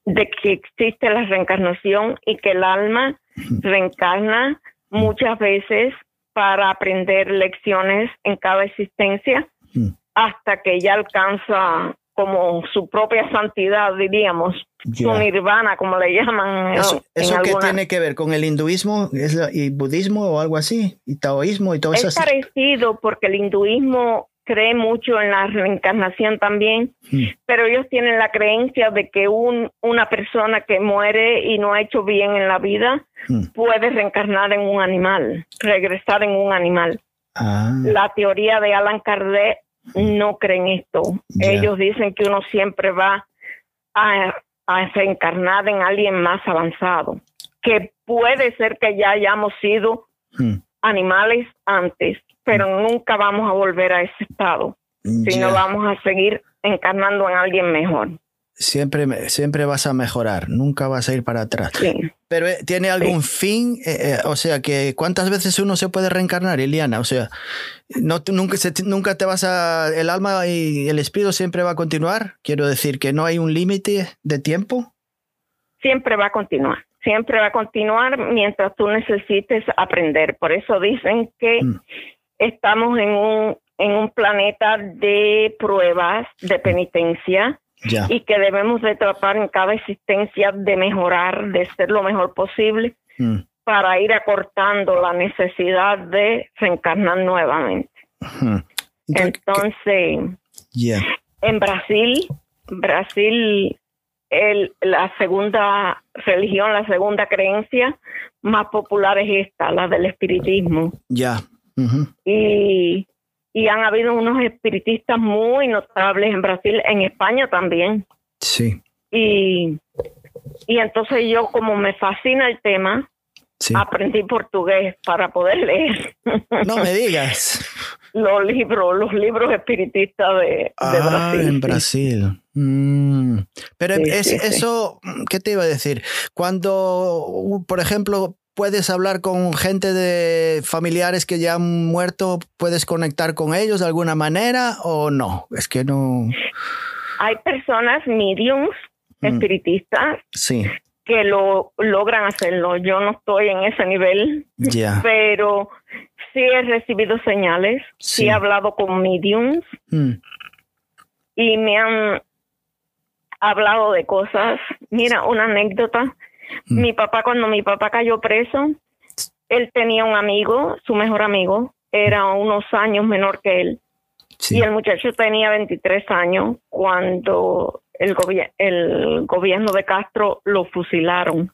de que existe la reencarnación y que el alma reencarna muchas veces para aprender lecciones en cada existencia hasta que ya alcanza como su propia santidad, diríamos, su nirvana, como le llaman. ¿Eso, eso qué tiene que ver con el hinduismo y budismo o algo así? ¿Y taoísmo y todo eso? Es parecido porque el hinduismo cree mucho en la reencarnación también, mm. pero ellos tienen la creencia de que un, una persona que muere y no ha hecho bien en la vida mm. puede reencarnar en un animal, regresar en un animal. Ah. La teoría de Alan Kardec no cree en esto. Ellos dicen que uno siempre va a, a reencarnar en alguien más avanzado, que puede ser que ya hayamos sido mm. Animales antes, pero nunca vamos a volver a ese estado, sino vamos a seguir encarnando en alguien mejor. Siempre, siempre vas a mejorar, nunca vas a ir para atrás. Pero eh, ¿tiene algún fin? Eh, eh, o sea, que ¿cuántas veces uno se puede reencarnar, Iliana? O sea, no, nunca, nunca te vas a... El alma y el espíritu siempre va a continuar. Quiero decir que no hay un límite de tiempo. Siempre va a continuar siempre va a continuar mientras tú necesites aprender. Por eso dicen que mm estamos en un, en un planeta de pruebas, de penitencia, y que debemos de tratar en cada existencia de mejorar, de ser lo mejor posible, mm. para ir acortando la necesidad de reencarnar nuevamente. Entonces, en Brasil, Brasil, el, la segunda religión, la segunda creencia más popular es esta, la del espiritismo. Ya. Y y han habido unos espiritistas muy notables en Brasil, en España también. Sí. Y, y entonces yo, como me fascina el tema, aprendí portugués para poder leer. No me digas. Los libros, los libros espiritistas de, ah, Brasil. En Brasil. Mm. Pero es, eso, ¿qué te iba a decir? Cuando, por ejemplo, puedes hablar con gente de familiares que ya han muerto, ¿puedes conectar con ellos de alguna manera o no? Es que no. Hay personas mediums mm. espiritistas sí. que lo logran hacerlo. Yo no estoy en ese nivel, pero sí he recibido señales, sí, he hablado con mediums mm. y me han hablado de cosas. Mira, una anécdota. Mm. Mi papá, cuando mi papá cayó preso, él tenía un amigo, su mejor amigo, era unos años menor que él. Y el muchacho tenía 23 años cuando el, el gobierno de Castro lo fusilaron.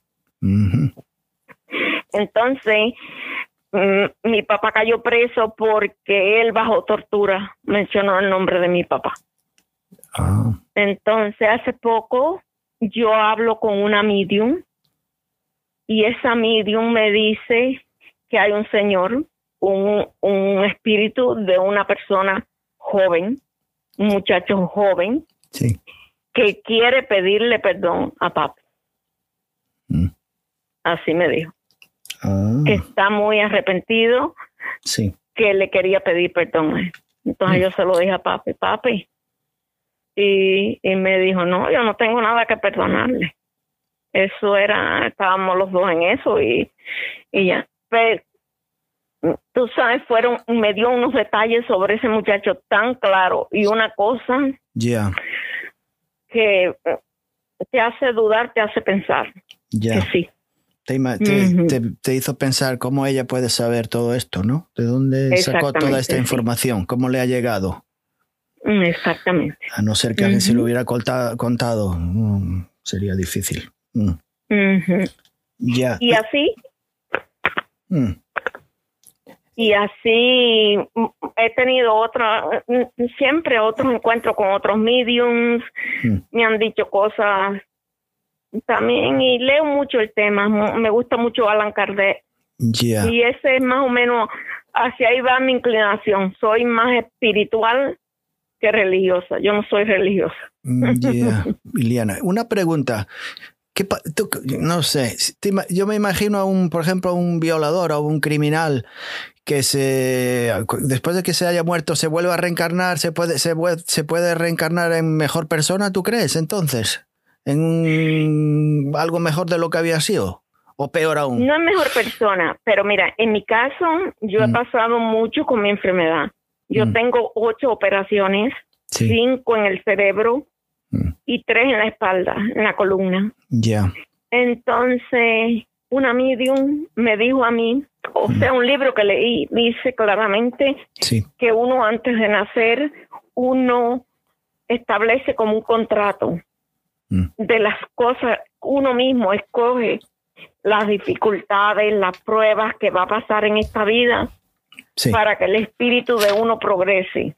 Entonces, Mm, mi papá cayó preso porque él bajo tortura mencionó el nombre de mi papá. Ah. Entonces, hace poco yo hablo con una medium y esa medium me dice que hay un señor, un, un espíritu de una persona joven, un muchacho joven, que quiere pedirle perdón a papá. Mm. Así me dijo que ah. está muy arrepentido, sí. que le quería pedir perdón. Entonces mm. yo se lo dije a papi, papi. Y, y me dijo, no, yo no tengo nada que perdonarle. Eso era, estábamos los dos en eso y, y ya. Pero, tú sabes, fueron, me dio unos detalles sobre ese muchacho tan claro y una cosa que te hace dudar, te hace pensar. Ya. sí. Te, hizo pensar cómo ella puede saber todo esto, ¿no? ¿De dónde sacó toda esta información? ¿Cómo le ha llegado? Mm, exactamente. A no ser que alguien se lo hubiera contado, mm, sería difícil. Mm. Ya. Y así. Y así he tenido otra, siempre otros encuentros con otros mediums, me han dicho cosas también y leo mucho el tema, me gusta mucho Alan Kardec. Y ese es más o menos, hacia ahí va mi inclinación, soy más espiritual que religiosa, yo no soy religiosa. Mm, yeah. Liliana, una pregunta. ¿Qué no sé, yo me imagino a un, por ejemplo, a un violador o un criminal que se después de que se haya muerto se vuelva a reencarnar, se puede, se, se puede reencarnar en mejor persona, ¿tú crees entonces? En algo mejor de lo que había sido? ¿O peor aún? No es mejor persona, pero mira, en mi caso yo he mm. pasado mucho con mi enfermedad. Yo mm. tengo ocho operaciones, cinco en el cerebro mm. y tres en la espalda, en la columna. Ya. Entonces, una medium me dijo a mí, o sea, un libro que leí dice claramente que uno antes de nacer, uno establece como un contrato Mm. de las cosas, uno mismo escoge las dificultades, las pruebas que va a pasar en esta vida para que el espíritu de uno progrese.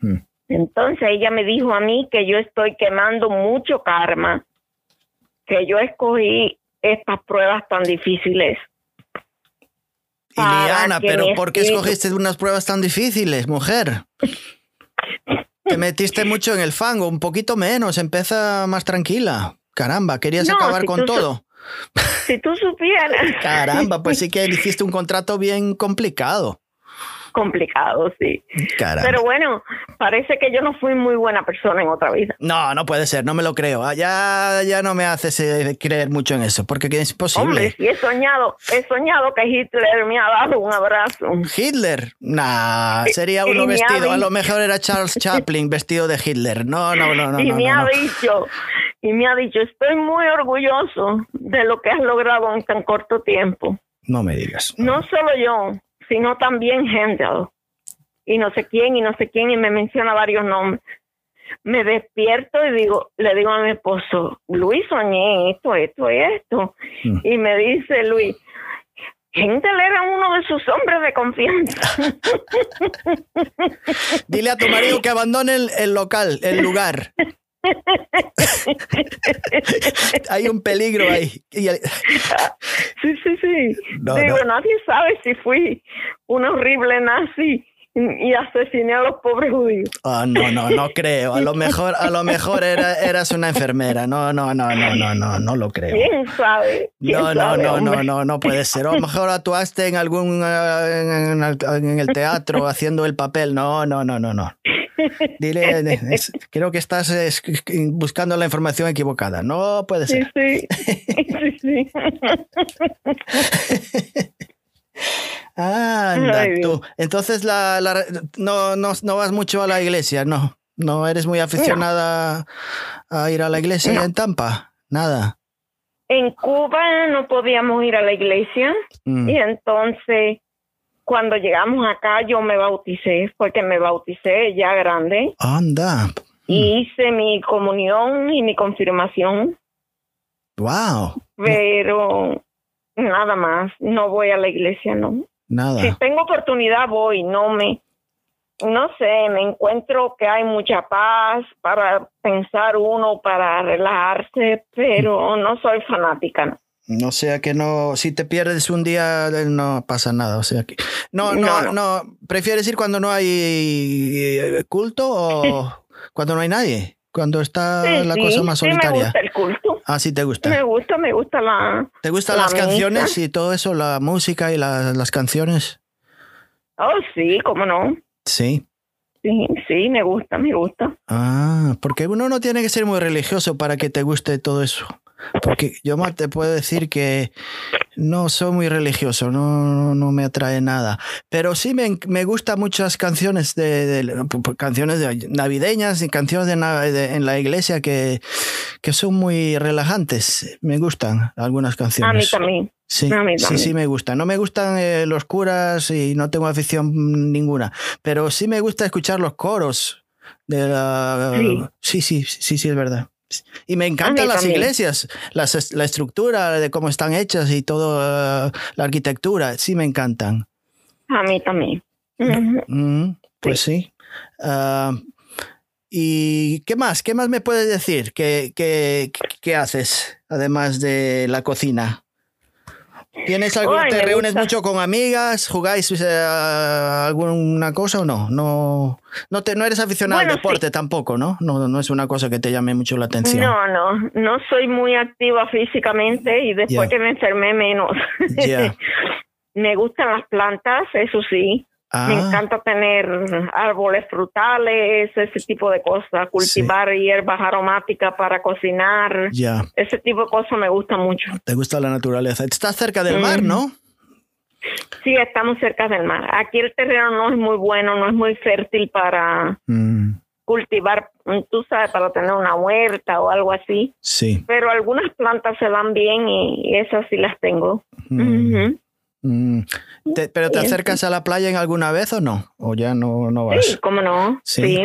Mm. Entonces ella me dijo a mí que yo estoy quemando mucho karma, que yo escogí estas pruebas tan difíciles. Iliana, pero ¿por qué escogiste unas pruebas tan difíciles, mujer? Te metiste mucho en el fango, un poquito menos, empieza más tranquila. Caramba, querías acabar con todo. Si tú supieras. Caramba, pues sí que hiciste un contrato bien complicado complicado, sí. Pero bueno, parece que yo no fui muy buena persona en otra vida. No, no puede ser, no me lo creo. Ah, ya, ya no me haces eh, creer mucho en eso, porque es imposible. Hombre, sí he soñado, he soñado que Hitler me ha dado un abrazo. ¿Hitler? Nah, sería uno vestido, a lo mejor era Charles Chaplin vestido de Hitler. No, no, no, no. Y me ha dicho, y me ha dicho, estoy muy orgulloso de lo que has logrado en tan corto tiempo. No me digas. No solo yo, sino también Händel y no sé quién y no sé quién y me menciona varios nombres. Me despierto y digo, le digo a mi esposo, Luis, soñé esto, esto, esto. Mm. Y me dice Luis, Gendel era uno de sus hombres de confianza. Dile a tu marido que abandone el, local, el lugar. Hay un peligro ahí. Sí, sí, sí. Digo, nadie sabe si fui un horrible nazi y asesiné a los pobres judíos. Oh, no, no, no creo. A lo mejor, a lo mejor era, eras una enfermera. No, no, no, no, no, no, no lo creo. ¿Quién sabe? no, no, no, no, no, no puede ser. a lo mejor actuaste en algún eh, en, el teatro haciendo el papel. No, no, no, no, no. Dile, creo que estás buscando la información equivocada. No puede ser. Sí, sí. sí, sí. Ah, tú. Entonces la, no, no, vas mucho a la iglesia, no. No eres muy aficionada a ir a la iglesia en Tampa, nada. En Cuba no podíamos ir a la iglesia mm. y entonces cuando llegamos acá yo me bauticé porque me bauticé ya grande. Anda. Y mm. hice mi comunión y mi confirmación. Wow. Pero nada más, no voy a la iglesia, no. Nada. Si tengo oportunidad voy, no me, no sé, me encuentro que hay mucha paz para pensar uno, para relajarse, pero no soy fanática. No. sea que no, si te pierdes un día no pasa nada, o sea que no, no, no, prefieres ir cuando no hay eh, culto o cuando no hay nadie, cuando está la cosa más solitaria. Sí me gusta el culto. Ah, sí te gusta. Me gusta, me gusta la. ¿Te gustan las canciones y todo eso, la música y las canciones? Oh, sí, cómo no. Sí. Sí, sí, me gusta, me gusta. Ah, porque uno no tiene que ser muy religioso para que te guste todo eso. Porque yo te puedo decir que no soy muy religioso, no, no me atrae nada. Pero sí me, me gustan muchas canciones de, canciones navideñas y canciones de, en la iglesia que, que son muy relajantes. Me gustan algunas canciones. A mí también. Sí, sí, sí me gustan. No me gustan eh, los curas y no tengo afición ninguna, pero sí me gusta escuchar los coros de la... sí, sí, sí, sí es verdad. Y me encantan las iglesias, la estructura de cómo están hechas y toda la arquitectura, sí me encantan. A mí también. Mm, pues sí. Ah, ¿Y qué más? ¿Qué más me puedes decir? ¿Qué, qué, qué haces además de la cocina? ¿Tienes algo, ¿Te reúnes mucho con amigas? ¿Jugáis eh, alguna cosa o no? No, no, te, no eres aficionado al deporte tampoco, ¿no? ¿no? No es una cosa que te llame mucho la atención. No, no, no soy muy activa físicamente y después que me enfermé menos. me gustan las plantas, eso sí. Me ah. encanta tener árboles frutales, ese tipo de cosas, cultivar hierbas aromáticas para cocinar. Ese tipo de cosas me gusta mucho. ¿Te gusta la naturaleza? Estás cerca del mar, ¿no? Sí, estamos cerca del mar. Aquí el terreno no es muy bueno, no es muy fértil para mm. cultivar, tú sabes, para tener una huerta o algo así. Sí. Pero algunas plantas se van bien y esas sí las tengo. Mm. Mm. ¿Pero te acercas a la playa en alguna vez o no? ¿O ya no, no vas? Sí, cómo no. Sí,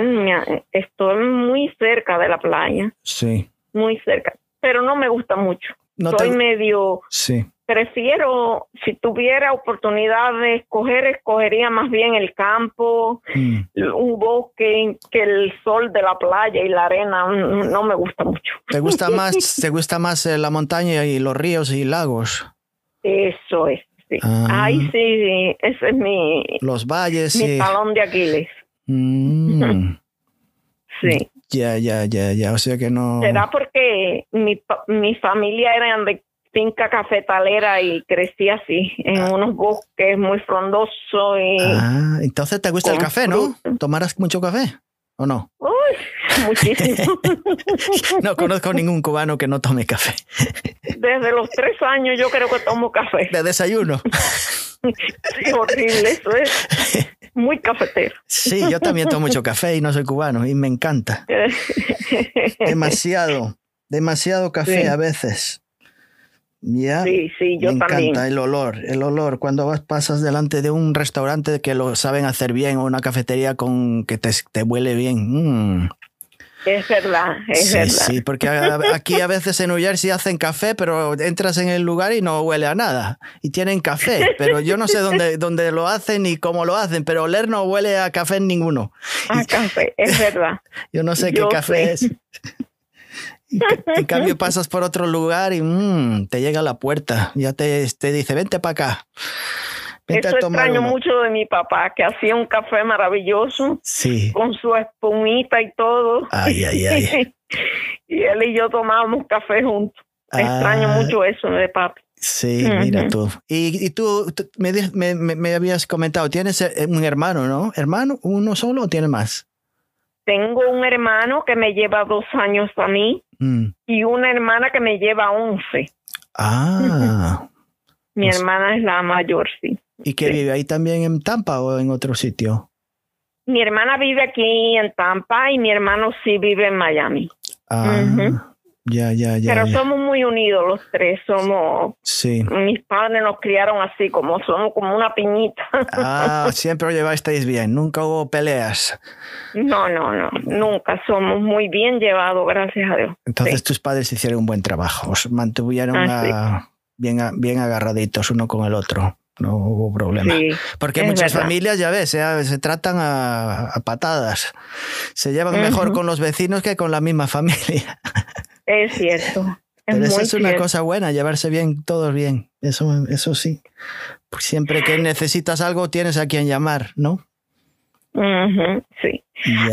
estoy muy cerca de la playa. Sí. Muy cerca. Pero no me gusta mucho. Soy medio... Sí. Prefiero, si tuviera oportunidad de escoger, escogería más bien el campo, mm. un bosque, que el sol de la playa y la arena. No me gusta mucho. ¿Te gusta más, te gusta más eh, la montaña y los ríos y lagos? Eso es. Sí. Ah. sí, ese es mi. Los valles. Mi talón de Aquiles. Mm. sí. Ya, ya, ya, ya. O sea que no. Será porque mi, mi familia era de finca cafetalera y crecí así, en ah. unos bosques muy frondosos. Y ah, entonces te gusta el café, ¿no? ¿Tomarás mucho café o no? Uy, muchísimo. no conozco ningún cubano que no tome café. Desde los tres años yo creo que tomo café. ¿De desayuno? sí, horrible, eso es muy cafetero. Sí, yo también tomo mucho café y no soy cubano y me encanta. demasiado, demasiado café a veces. ¿Ya? Sí, sí, yo me encanta el olor, el olor. Cuando vas, pasas delante de un restaurante que lo saben hacer bien o una cafetería con que te, te huele bien. Mm. Es verdad, es sí, verdad. Sí, porque aquí a veces en New Jersey hacen café, pero entras en el lugar y no huele a nada. Y tienen café, pero yo no sé dónde, dónde lo hacen ni cómo lo hacen, pero oler no huele a café en ninguno. A café, es verdad. Yo no sé qué café es. En cambio pasas por otro lugar y mmm, te llega a la puerta, ya te, te dice, vente para acá. Vente Eso extraño uno. mucho de mi papá, que hacía un café maravilloso, sí. con su espumita y todo. Ay, ay, ay. y él y yo tomábamos café juntos. Ah, extraño mucho eso de papi. Sí, mira tú. Y, y tú, tú me, me, me, habías comentado, tienes eh, un hermano, ¿no? ¿Hermano? ¿Uno solo o tienes más? Tengo un hermano que me lleva dos años a mí mm. y una hermana que me lleva once. Ah. Mi pues, hermana es la mayor, sí. ¿Y que sí. vive ahí también en Tampa o en otro sitio? Mi hermana vive aquí en Tampa y mi hermano sí vive en Miami. Ah, uh -huh. ya, ya, ya. Pero ya. somos muy unidos los tres, somos... Sí. Mis padres nos criaron así, como somos como una piñita. Ah, siempre os llevasteis bien, nunca hubo peleas. No, no, no, nunca. Somos muy bien llevados, gracias a Dios. Entonces sí. tus padres hicieron un buen trabajo, os mantuvieron Ah, a- bien, bien agarraditos uno con el otro. No hubo problema. Sí, Porque es muchas verdad. familias, ya ves, se, se tratan a, a patadas. Se llevan mejor con los vecinos que con la misma familia. Es cierto. Es Pero eso muy es una cierto. cosa buena, llevarse bien, todos bien. Eso, eso sí. Siempre que necesitas algo, tienes a quien llamar, ¿no? Ujú, sí.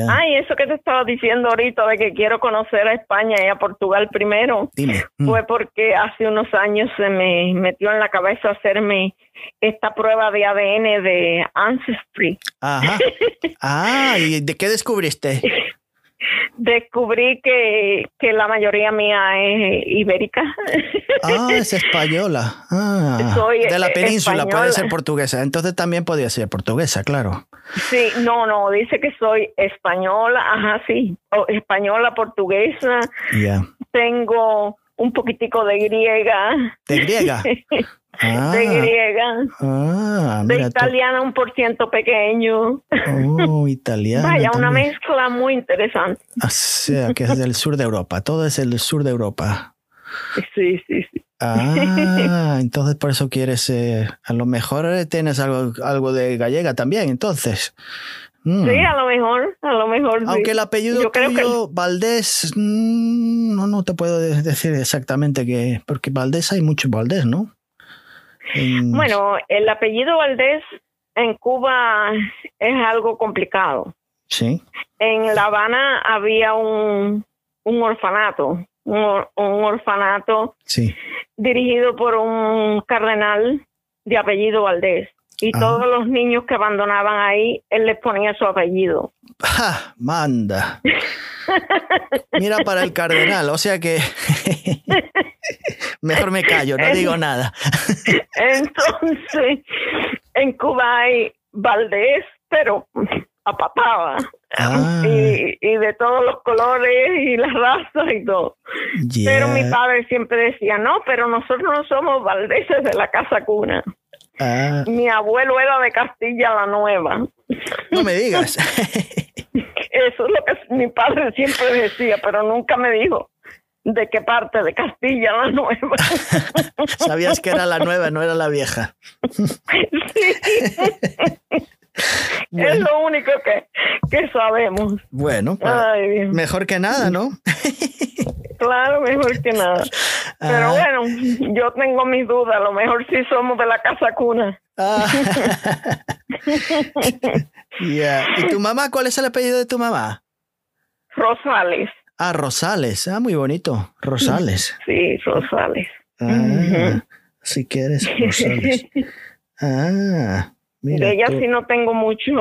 Ay, eso que te estaba diciendo ahorita de que quiero conocer a España y a Portugal primero, Dime. Mm. fue porque hace unos años se me metió en la cabeza hacerme esta prueba de ADN de Ancestry. Ajá. Ah, ¿y de qué descubriste? Descubrí que, que la mayoría mía es ibérica. Ah, es española. Ah, Soy, de la eh, península, puede ser portuguesa. Entonces también podía ser portuguesa, claro. Sí, no, no, dice que soy española, ajá, sí, o española, portuguesa, Ya. tengo un poquitico de griega, ¿De griega? Ah, de griega, ah, de mira tú. italiana un por ciento pequeño. Oh, italiana. Vaya, una mezcla muy interesante. O sea, que es del sur de Europa. Todo es el sur de Europa. Sí, sí, sí. Ah, entonces por eso quieres. eh, a lo mejor tienes algo, algo de gallega también, entonces. Mm. Sí, a lo mejor, a lo mejor sí. Aunque el apellido Yo creo que- Valdés, mm, no, no te puedo de- decir exactamente que. Porque Valdés hay mucho Valdés, ¿no? En- Bueno, el apellido Valdés en Cuba es algo complicado. Sí. En La Habana había un, un orfanato, un, or- un orfanato Sí. dirigido por un cardenal de apellido Valdés. Y Ah. todos los niños que abandonaban ahí, él les ponía su apellido. ¡Ja! Manda. Mira para el cardenal, o sea que. Mejor me callo, no digo nada. Entonces, en Cuba hay Valdés, pero a. Ah. Y, y de todos los colores y las razas y todo. Pero mi padre siempre decía, no, pero nosotros no somos valdeses de la casa cuna. Ah, Mi abuelo era de Castilla la Nueva. no me digas. Eso es lo que mi padre siempre decía, pero nunca me dijo de qué parte de Castilla la Nueva. Sabías que era la nueva, no era la vieja. Es Bueno, lo único que, que sabemos. bueno, pues, Ay, mejor que nada, ¿no? Claro, mejor que nada. Pero Ah. bueno, yo tengo mis dudas. A lo mejor sí somos de la casa cuna. Ah. ¿Y tu mamá? ¿Cuál es el apellido de tu mamá? Rosales. Ah, Rosales. Ah, muy bonito. Rosales. Sí, Rosales. Ah, sí que eres Rosales. Ah, mira. de ella tú. sí no tengo mucho,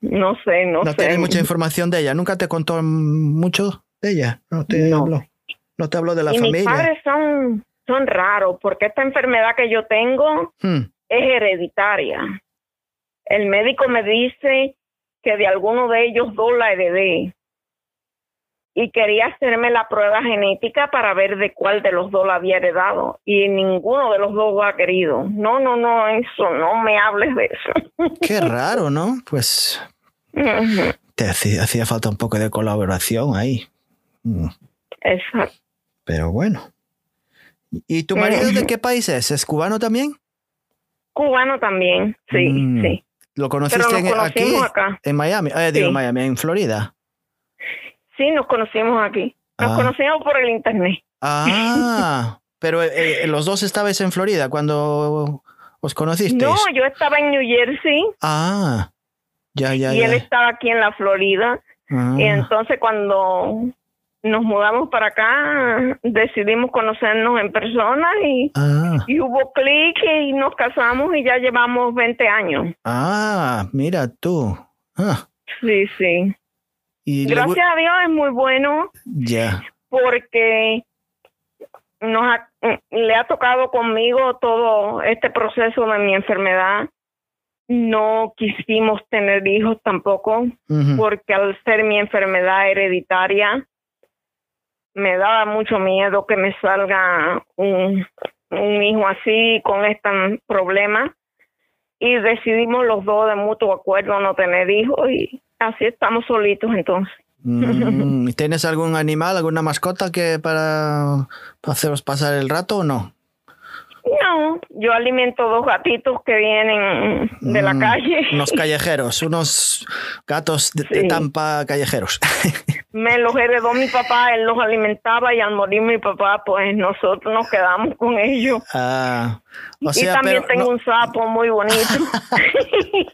no sé, no, No sé. tienes mucha información de ella. ¿Nunca te contó mucho de ella? No te No. habló. No te habló de la y mis familia. padres son, son raros porque esta enfermedad que yo tengo Hmm. es hereditaria. El médico me dice que de alguno de ellos dos la heredé. Y quería hacerme la prueba genética para ver de cuál de los dos la había heredado. Y ninguno de los dos lo ha querido. No, no, no, eso, no me hables de eso. Qué raro, ¿no? Pues te hacía, hacía falta un poco de colaboración ahí. Mm, Exacto. Pero bueno. ¿Y tu marido de qué país es? ¿Es cubano también? Cubano también, sí, Mm. sí. ¿Lo Pero conociste en- aquí? acá. En Miami. Eh, digo, Sí. Miami, en Florida. Sí, nos conocimos aquí. Nos Ah. conocimos por el internet. Ah, pero eh, eh, los dos estabais en Florida cuando os conocisteis. No, yo estaba en New Jersey Ah, ya, ya, y ya. él estaba aquí en la Florida. Ah, Y entonces cuando nos mudamos para acá, decidimos conocernos en persona y, ah, y hubo clic y nos casamos y ya llevamos 20 años. ah, mira tú. Ah, Sí, sí. Y le gu- Gracias a Dios es muy bueno Ya. porque nos ha- le ha tocado conmigo todo este proceso de mi enfermedad. No quisimos tener hijos tampoco porque al ser mi enfermedad hereditaria me daba mucho miedo que me salga un, un hijo así con este problema y decidimos los dos de mutuo acuerdo no tener hijos y así estamos solitos entonces. Mm, ¿y ¿Tienes algún animal, alguna mascota que para, haceros pasar el rato o no? No, yo alimento dos gatitos que vienen de la Mm, calle. Unos callejeros, unos gatos de, de. Tampa callejeros. Me los heredó mi papá, él los alimentaba y al morir mi papá, pues nosotros nos quedamos con ellos. Ah, o y sea, también pero tengo no- un sapo muy bonito.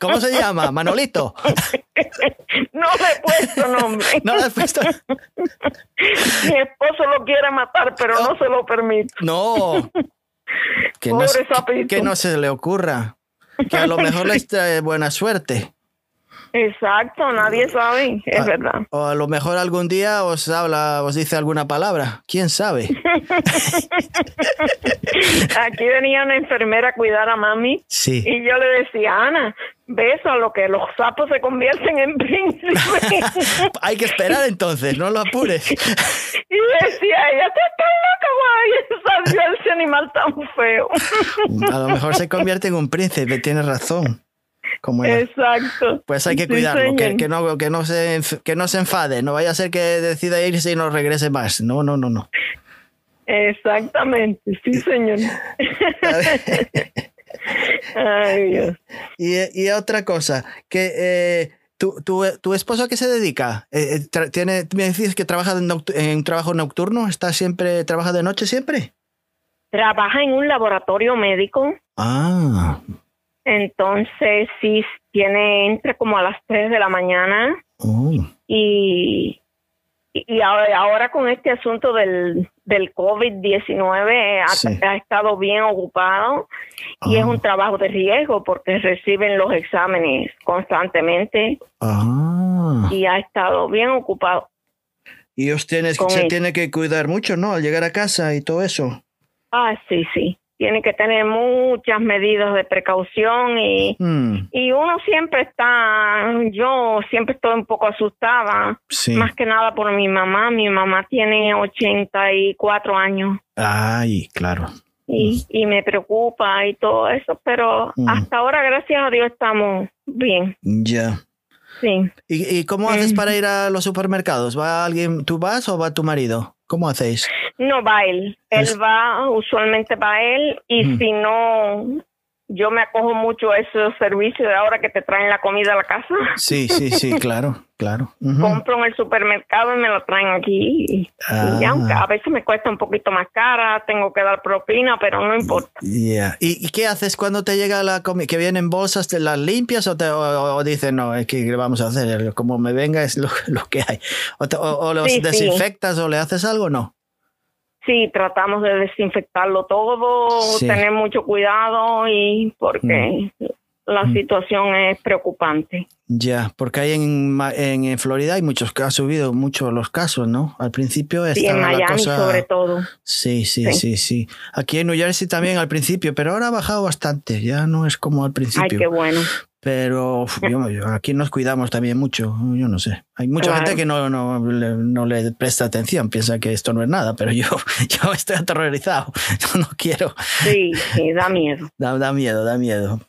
¿cómo se llama? Manolito. no le he puesto nombre. ¿No lo has puesto? Mi esposo lo quiere matar, pero no se lo permito. No. Que no, Pobre sapito. que no se le ocurra. Que a lo mejor les trae buena suerte. Exacto, nadie sabe, es Ah. verdad. O a lo mejor algún día os habla, os dice alguna palabra. ¿Quién sabe? Aquí venía una enfermera a cuidar a mami Sí. y yo le decía, Ana, ves a lo que los sapos se convierten en príncipes. Hay que esperar entonces, no lo apures. y decía, ella te estás loca, guay, salió ese animal tan feo. A lo mejor se convierte en un príncipe, tienes razón. Como era. Exacto. Pues hay que Sí, cuidarlo, que, que no, que, no se, que no se enfade, no vaya a ser que decida irse y no regrese más. No, no, no, no. Exactamente, sí, señor. Ay, Dios. Y, y otra cosa, que eh, ¿tu, tu, tu esposo a qué se dedica? Eh, eh, tiene, me dices que trabaja en, en un trabajo nocturno, está siempre, trabaja de noche siempre. Trabaja en un laboratorio médico, Ah, entonces sí tiene, entra como a las 3 de la mañana oh, y, y ahora, ahora con este asunto del, del COVID-19 ha, Sí. ha estado bien ocupado y es Ah. un trabajo de riesgo porque reciben los exámenes constantemente ah. y ha estado bien ocupado. Y Con se él. tiene que cuidar mucho, ¿no? Al llegar a casa y todo eso. Ah, sí, sí. Tiene que tener muchas medidas de precaución y, Mm, y uno siempre está, yo siempre estoy un poco asustada, sí. más que nada por mi mamá. Mi mamá tiene 84 años Ay, claro. y, y me preocupa y todo eso, pero Mm. hasta ahora, gracias a Dios, estamos bien. Ya. Sí. ¿Y, y cómo haces Mm. para ir a los supermercados? ¿Va alguien, tú vas o va tu marido? ¿Cómo hacéis? No va él. Él va, usualmente va él, y Mm. si no, yo me acojo mucho a esos servicios de ahora que te traen la comida a la casa. Sí, sí, sí, claro, claro. Compro en el supermercado y me lo traen aquí. Y, Ah. y aunque a veces me cuesta un poquito más cara, tengo que dar propina, pero no importa. Ya. ¿Y, y qué haces cuando te llega la comida? ¿Que vienen bolsas, te las limpias o, te, o, o dices, no, es que ¿qué vamos a hacer? Como me venga es lo, lo que hay. ¿O, te- o- o los Sí, sí. desinfectas o le haces algo o no? Sí, tratamos de desinfectarlo todo, Sí. tener mucho cuidado y porque la Mm. situación es preocupante. Ya, porque ahí en, en, en Florida hay muchos ha subido mucho los casos, ¿no? Al principio Sí, estaba en la Miami cosa... sobre todo. Sí, sí, Sí. sí, sí. Aquí en New Jersey también al principio, pero ahora ha bajado bastante. Ya no es como al Ay, principio. qué bueno. Pero uf, yo- yo- aquí nos cuidamos también mucho. Yo no sé. Hay mucha Claro. gente que no, no, le, no le presta atención, piensa que esto no es nada, pero yo, yo estoy aterrorizado. Yo no quiero. Sí, sí, da miedo. Da, da miedo, da miedo.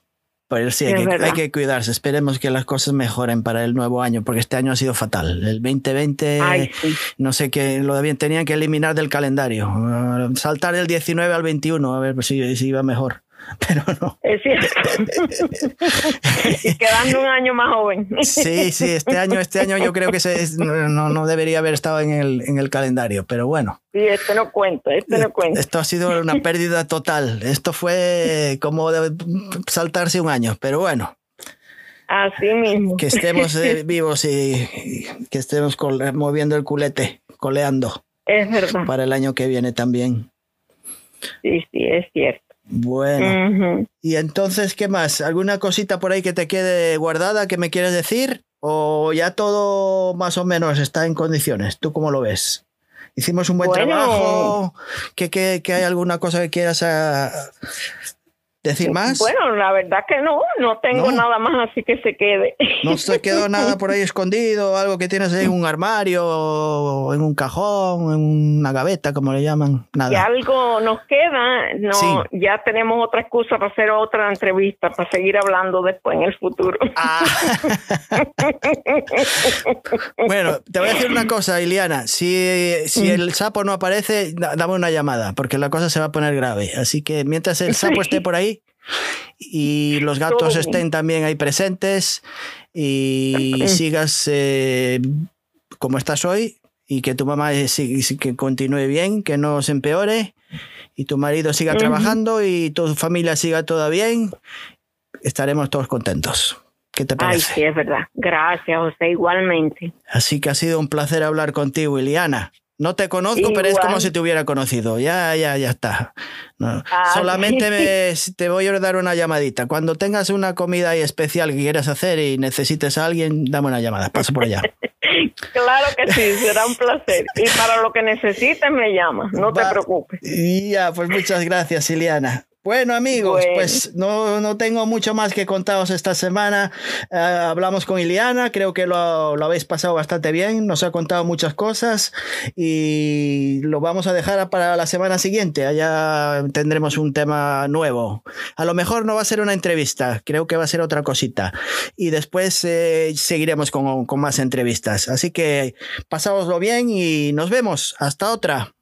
Pero sí, hay que, hay que, cuidarse. Esperemos que las cosas mejoren para el nuevo año, porque este año ha sido fatal. El 2020, no sé qué, lo tenían que eliminar del calendario. Saltar del 19 al 21, a ver si, si iba mejor. pero no. Es cierto. Quedando un año más joven. sí, sí, este año, este año yo creo que se, no, no, debería haber estado en el, en el calendario, pero bueno. Sí, este no cuenta, este no cuenta. Esto ha sido una pérdida total. Esto fue como saltarse un año, pero bueno. Así mismo. Que estemos eh, vivos y, que estemos moviendo el culete, coleando. Es verdad. Para el año que viene también. Sí, sí, es cierto. Bueno. Y entonces, ¿qué más? ¿Alguna cosita por ahí que te quede guardada que me quieres decir? ¿O ya todo más o menos está en condiciones? ¿Tú cómo lo ves? Hicimos un buen trabajo. ¿Que, que, que, hay alguna cosa que quieras ah, ¿Decir más? Bueno, la verdad que no, no tengo nada más así que se quede. ¿No se quedó nada por ahí escondido? ¿Algo que tienes ahí en un armario, en un cajón, en una gaveta, como le llaman? Nada. Y algo nos queda, no, ya tenemos otra excusa para hacer otra entrevista, para seguir hablando después en el futuro. Ah. bueno, te voy a decir una cosa, Iliana. Si, si el sapo no aparece, dame una llamada, porque la cosa se va a poner grave. Así que mientras el sapo esté por ahí, y los gatos estén también ahí presentes y sigas eh, como estás hoy y que tu mamá que continúe bien, que no se empeore y tu marido siga trabajando y tu familia siga toda bien, estaremos todos contentos. ¿Qué te parece? Ay, sí, es verdad. Gracias, José, igualmente. Así que ha sido un placer hablar contigo, Iliana. No te conozco, pero es como si te hubiera conocido. Ya, ya, ya está. Ah, Solamente te voy a dar una llamadita. Cuando tengas una comida especial que quieras hacer y necesites a alguien, dame una llamada. Paso por allá. claro que sí, será un placer. Y para lo que necesites me llamas, no te preocupes. Ya, pues muchas gracias, Iliana. Bueno amigos, pues no, no, tengo mucho más que contaros esta semana. Eh, hablamos con Iliana, creo que lo, lo, habéis pasado bastante bien, nos ha contado muchas cosas y lo vamos a dejar para la semana siguiente. Allá tendremos un tema nuevo. A lo mejor no va a ser una entrevista, creo que va a ser otra cosita. Y después eh, seguiremos con, con más entrevistas. Así que pasáoslo bien y nos vemos. Hasta otra.